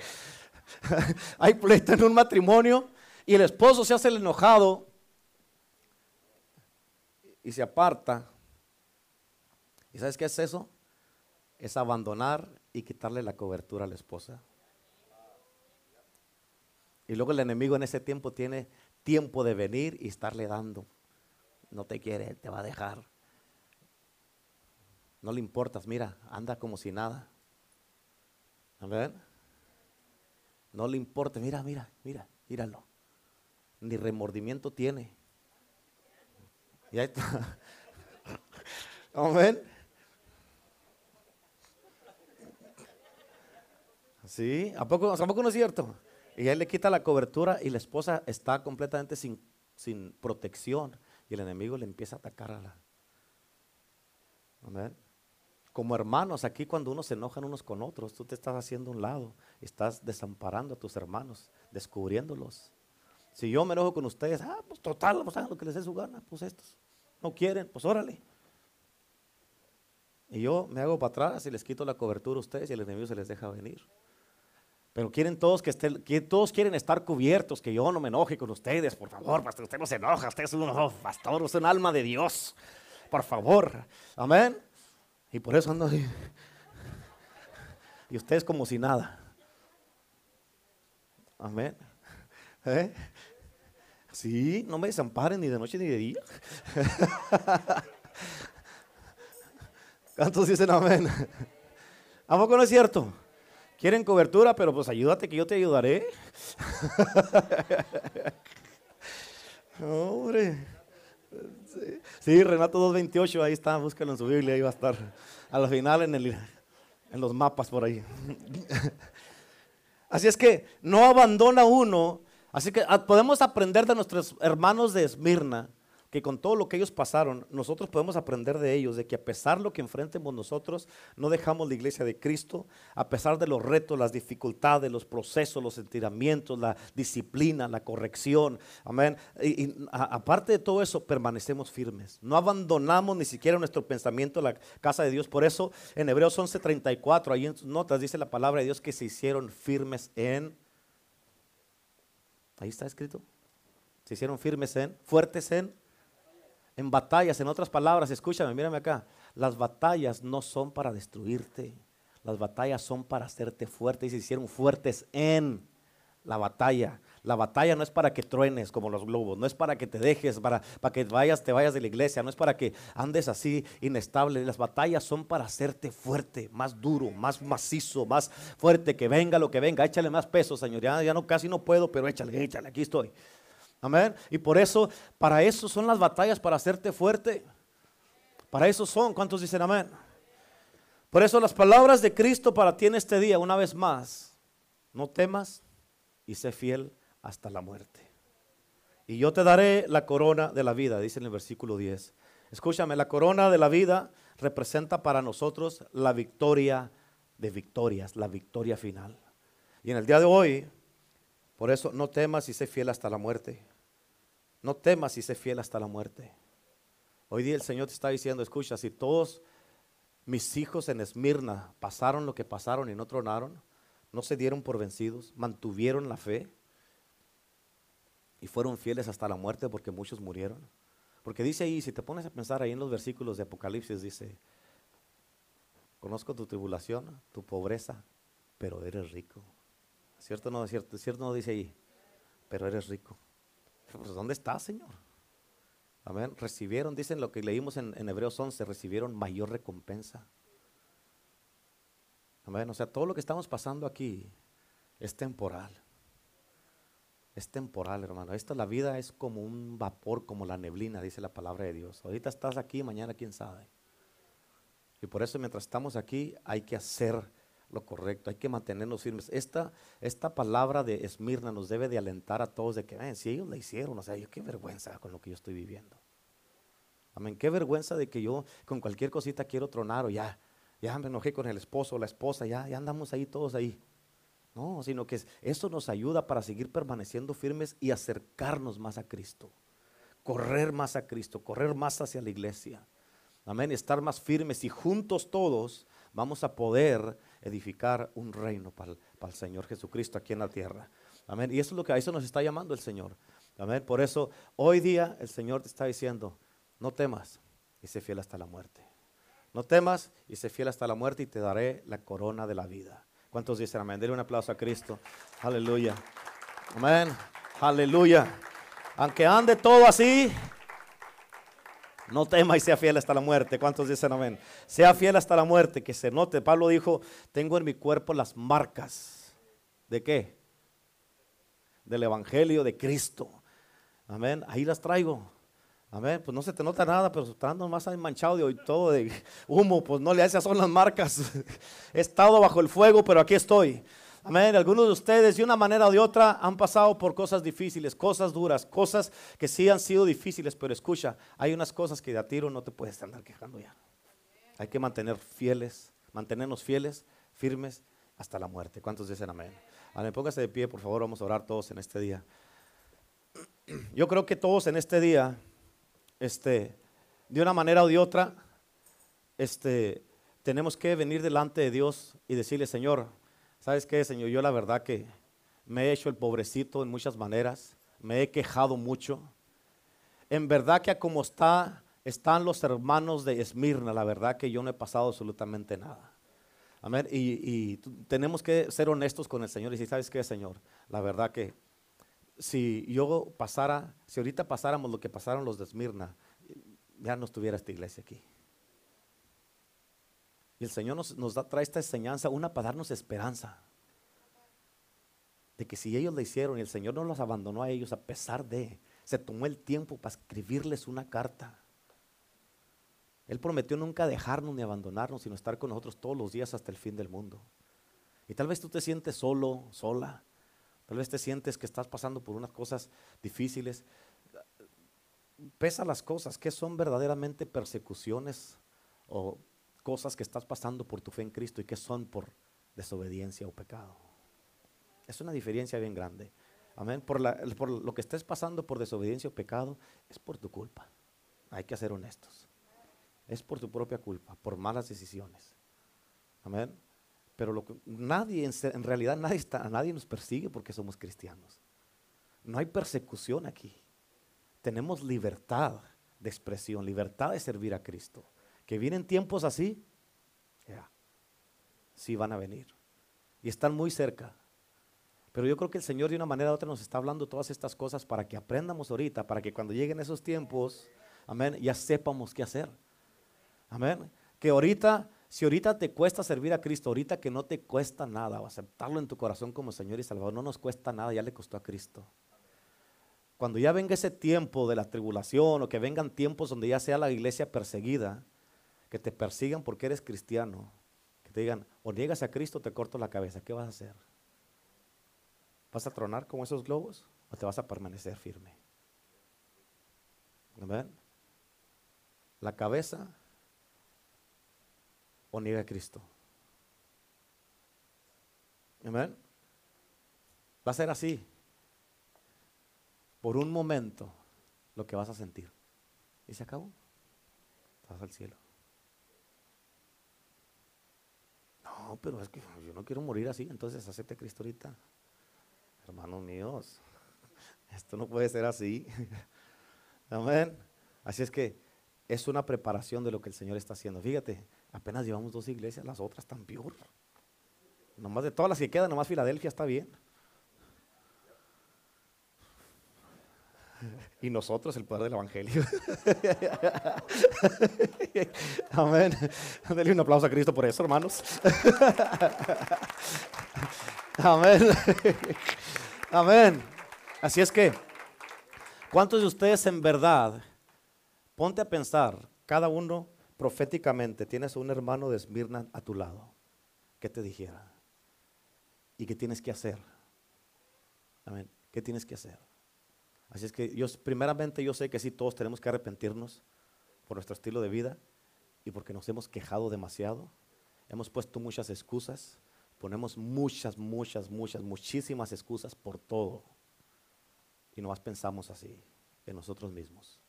Hay pleito en un matrimonio y el esposo se hace el enojado y se aparta. ¿Y sabes qué es eso? Es abandonar y quitarle la cobertura a la esposa. Y luego el enemigo en ese tiempo tiene tiempo de venir y estarle dando. No te quiere, te va a dejar. No le importas, mira, anda como si nada. Amén. No le importa, mira, mira, mira, míralo. Ni remordimiento tiene. Y ahí está. Amén. Sí, ¿a poco, ¿a poco no es cierto? Y él le quita la cobertura y la esposa está completamente sin, sin protección. Y el enemigo le empieza a atacar a la. Como hermanos, aquí cuando uno se enojan unos con otros, tú te estás haciendo un lado, estás desamparando a tus hermanos, descubriéndolos. Si yo me enojo con ustedes, ah, pues total, pues hagan lo que les dé su gana, pues estos no quieren, pues órale. Y yo me hago para atrás y les quito la cobertura a ustedes y el enemigo se les deja venir. Pero quieren todos que estén, que todos quieren estar cubiertos, que yo no me enoje con ustedes, por favor, pastor, usted no se enoja, usted es un pastor, usted es un alma de Dios, por favor, amén. Y por eso ando así. Y ustedes como si nada. Amén. ¿Eh? Sí, no me desamparen ni de noche ni de día. ¿Cuántos dicen amén? ¿A poco no es cierto? Quieren cobertura, pero pues ayúdate que yo te ayudaré. Hombre, Sí, Renato 228, ahí está, búscalo en su Biblia, ahí va a estar. Al final en, el, en los mapas por ahí. Así es que no abandona uno. Así que ah, podemos aprender de nuestros hermanos de Esmirna que con todo lo que ellos pasaron, nosotros podemos aprender de ellos, de que a pesar de lo que enfrentemos nosotros, no dejamos la iglesia de Cristo, a pesar de los retos, las dificultades, los procesos, los estiramientos, la disciplina, la corrección, amén. Y, aparte de todo eso, permanecemos firmes. No abandonamos ni siquiera nuestro pensamiento la casa de Dios. Por eso en Hebreos 11:34, ahí en sus notas dice la palabra de Dios que se hicieron firmes en... Ahí está escrito. Se hicieron firmes en, fuertes en en batallas, en otras palabras, escúchame, mírame acá. Las batallas no son para destruirte. Las batallas son para hacerte fuerte. Y se hicieron fuertes en la batalla. La batalla no es para que truenes como los globos, no es para que te dejes, para, para que vayas, te vayas de la iglesia, no es para que andes así inestable. Las batallas son para hacerte fuerte, más duro, más macizo, más fuerte, que venga lo que venga. Échale más peso, Señor. Ya, ya no, casi no puedo, pero échale, échale, aquí estoy. Amén. Y por eso, para eso son las batallas, para hacerte fuerte. Para eso son. ¿Cuántos dicen amén? Por eso las palabras de Cristo para ti en este día, una vez más, no temas y sé fiel hasta la muerte. Y yo te daré la corona de la vida, dice en el versículo 10. Escúchame, la corona de la vida representa para nosotros la victoria de victorias, la victoria final. Y en el día de hoy, por eso no temas y sé fiel hasta la muerte. No temas y sé fiel hasta la muerte. Hoy día el Señor te está diciendo, escucha, si todos mis hijos en Esmirna pasaron lo que pasaron y no tronaron, no se dieron por vencidos, mantuvieron la fe y fueron fieles hasta la muerte porque muchos murieron. Porque dice ahí, si te pones a pensar ahí en los versículos de Apocalipsis, dice, conozco tu tribulación, tu pobreza, pero eres rico. ¿Cierto no? ¿Cierto, ¿Cierto no dice ahí? Pero eres rico. Pues ¿dónde está, Señor? Recibieron, dicen lo que leímos en, en Hebreos 11, recibieron mayor recompensa. Amén. O sea, todo lo que estamos pasando aquí es temporal. Es temporal, hermano. Esta la vida es como un vapor, como la neblina, dice la palabra de Dios. Ahorita estás aquí, mañana quién sabe. Y por eso mientras estamos aquí hay que hacer lo correcto, hay que mantenernos firmes. Esta, esta palabra de Esmirna nos debe de alentar a todos de que, si ellos la hicieron, o sea, yo qué vergüenza con lo que yo estoy viviendo. Amén, qué vergüenza de que yo con cualquier cosita quiero tronar o ya, ya me enojé con el esposo o la esposa, ya, ya andamos ahí todos ahí. No, sino que eso nos ayuda para seguir permaneciendo firmes y acercarnos más a Cristo, correr más a Cristo, correr más hacia la iglesia. Amén, estar más firmes y juntos todos vamos a poder edificar un reino para el, Señor Jesucristo aquí en la tierra. Amén. Y eso es lo que a eso nos está llamando el Señor. Amén. Por eso hoy día el Señor te está diciendo, no temas y sé fiel hasta la muerte. No temas y sé fiel hasta la muerte y te daré la corona de la vida. ¿Cuántos dicen amén? Denle un aplauso a Cristo. Aleluya. Amén. Aleluya. Aunque ande todo así, no tema y sea fiel hasta la muerte. ¿Cuántos dicen amén? Sea fiel hasta la muerte, que se note. Pablo dijo, tengo en mi cuerpo las marcas. ¿De qué? Del Evangelio de Cristo. Amén. Ahí las traigo. Amén. Pues no se te nota nada, pero estando más manchado de todo de humo, pues no le hace, son las marcas. He estado bajo el fuego, pero aquí estoy. Amén. Algunos de ustedes de una manera o de otra han pasado por cosas difíciles, cosas duras, cosas que sí han sido difíciles, pero escucha, hay unas cosas que de a tiro no te puedes andar quejando ya. Hay que mantener fieles, mantenernos fieles, firmes hasta la muerte. ¿Cuántos dicen amén? Amén. Póngase de pie, por favor, vamos a orar todos en este día. Yo creo que todos en este día, este, de una manera o de otra, este, tenemos que venir delante de Dios y decirle, Señor, ¿Sabes qué, Señor? Yo la verdad que me he hecho el pobrecito en muchas maneras, me he quejado mucho. En verdad que como está, están los hermanos de Esmirna, la verdad que yo no he pasado absolutamente nada. Amén. Y, tenemos que ser honestos con el Señor y decir, ¿sabes qué, Señor? La verdad que si yo pasara, si ahorita pasáramos lo que pasaron los de Esmirna, ya no estuviera esta iglesia aquí. Y el Señor nos, da, trae esta enseñanza, una para darnos esperanza. De que si ellos lo hicieron y el Señor no los abandonó a ellos a pesar de, se tomó el tiempo para escribirles una carta. Él prometió nunca dejarnos ni abandonarnos, sino estar con nosotros todos los días hasta el fin del mundo. Y tal vez tú te sientes solo, sola. Tal vez te sientes que estás pasando por unas cosas difíciles. Pesa las cosas, que son verdaderamente persecuciones o cosas que estás pasando por tu fe en Cristo y que son por desobediencia o pecado. Es una diferencia bien grande. Amén. Por, lo que estés pasando por desobediencia o pecado, es por tu culpa. Hay que ser honestos. Es por tu propia culpa, por malas decisiones. Amén. Pero nadie, en, realidad nadie, está, nadie nos persigue porque somos cristianos. No hay persecución aquí. Tenemos libertad de expresión, libertad de servir a Cristo. Que vienen tiempos así, ya, sí van a venir. Y están muy cerca. Pero yo creo que el Señor de una manera u otra nos está hablando todas estas cosas para que aprendamos ahorita, para que cuando lleguen esos tiempos, amén, ya sepamos qué hacer. Amén. Que ahorita si ahorita te cuesta servir a Cristo, ahorita que no te cuesta nada, o aceptarlo en tu corazón como Señor y Salvador, no nos cuesta nada, ya le costó a Cristo. Cuando ya venga ese tiempo de la tribulación o que vengan tiempos donde ya sea la iglesia perseguida, que te persigan porque eres cristiano, que te digan, o niegas a Cristo, te corto la cabeza, ¿qué vas a hacer? ¿Vas a tronar como esos globos o te vas a permanecer firme? La cabeza o niega a Cristo. Va a ser así. Por un momento lo que vas a sentir. Y se acabó. Vas al cielo. No, pero es que yo no quiero morir así, entonces acepte Cristo ahorita. Hermanos míos, esto no puede ser así. Amén. Así es que es una preparación de lo que el Señor está haciendo. Fíjate, Apenas llevamos dos iglesias, las otras están peor. Nomás de todas las que quedan, nomás Filadelfia está bien. Y nosotros el poder del Evangelio. Amén. Denle un aplauso a Cristo por eso, hermanos. Amén. Amén. Así es que, ¿cuántos de ustedes en verdad, ponte a pensar, cada uno proféticamente tienes un hermano de Esmirna a tu lado, ¿qué te dijera? ¿Y qué tienes que hacer? Amén. ¿Qué tienes que hacer? Así es que primeramente yo sé que sí, todos tenemos que arrepentirnos por nuestro estilo de vida y porque nos hemos quejado demasiado. Hemos puesto muchas excusas, ponemos muchas, muchas, muchas, muchísimas excusas por todo. Y nomás pensamos así, en nosotros mismos.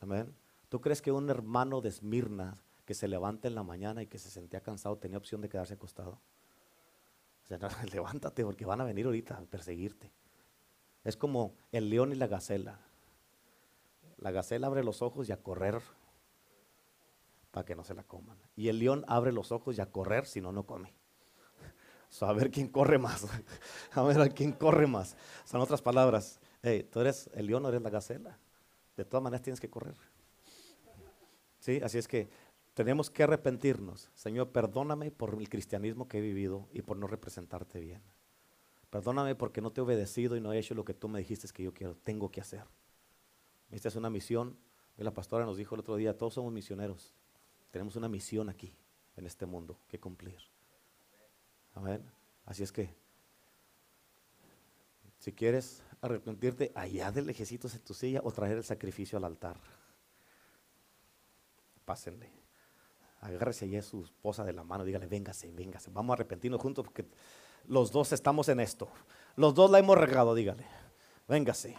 Amén. ¿Tú crees que un hermano de Esmirna que se levanta en la mañana y que se sentía cansado tenía opción de quedarse acostado? O levántate porque van a venir ahorita a perseguirte. Es como el león y la gacela. La gacela abre los ojos y a correr para que no se la coman. Y el león abre los ojos y a correr si no, no come. a ver quién corre más. a ver a quién corre más. Son otras palabras. Hey, tú eres el león o eres la gacela. De todas maneras tienes que correr. ¿Sí? Así es que tenemos que arrepentirnos. Señor, perdóname por el cristianismo que he vivido y por no representarte bien. Perdóname porque no te he obedecido y no he hecho lo que tú me dijiste que yo quiero, tengo que hacer. Esta es una misión. La pastora nos dijo el otro día, todos somos misioneros. Tenemos una misión aquí, en este mundo, que cumplir. Amén. Así es que, si quieres arrepentirte, allá del lejecito de tu silla o traer el sacrificio al altar pásenle. Agárrese allí a su esposa de la mano, dígale, véngase, véngase, vamos a arrepentirnos juntos porque los dos estamos en esto. Los dos la hemos regado, dígale. Véngase.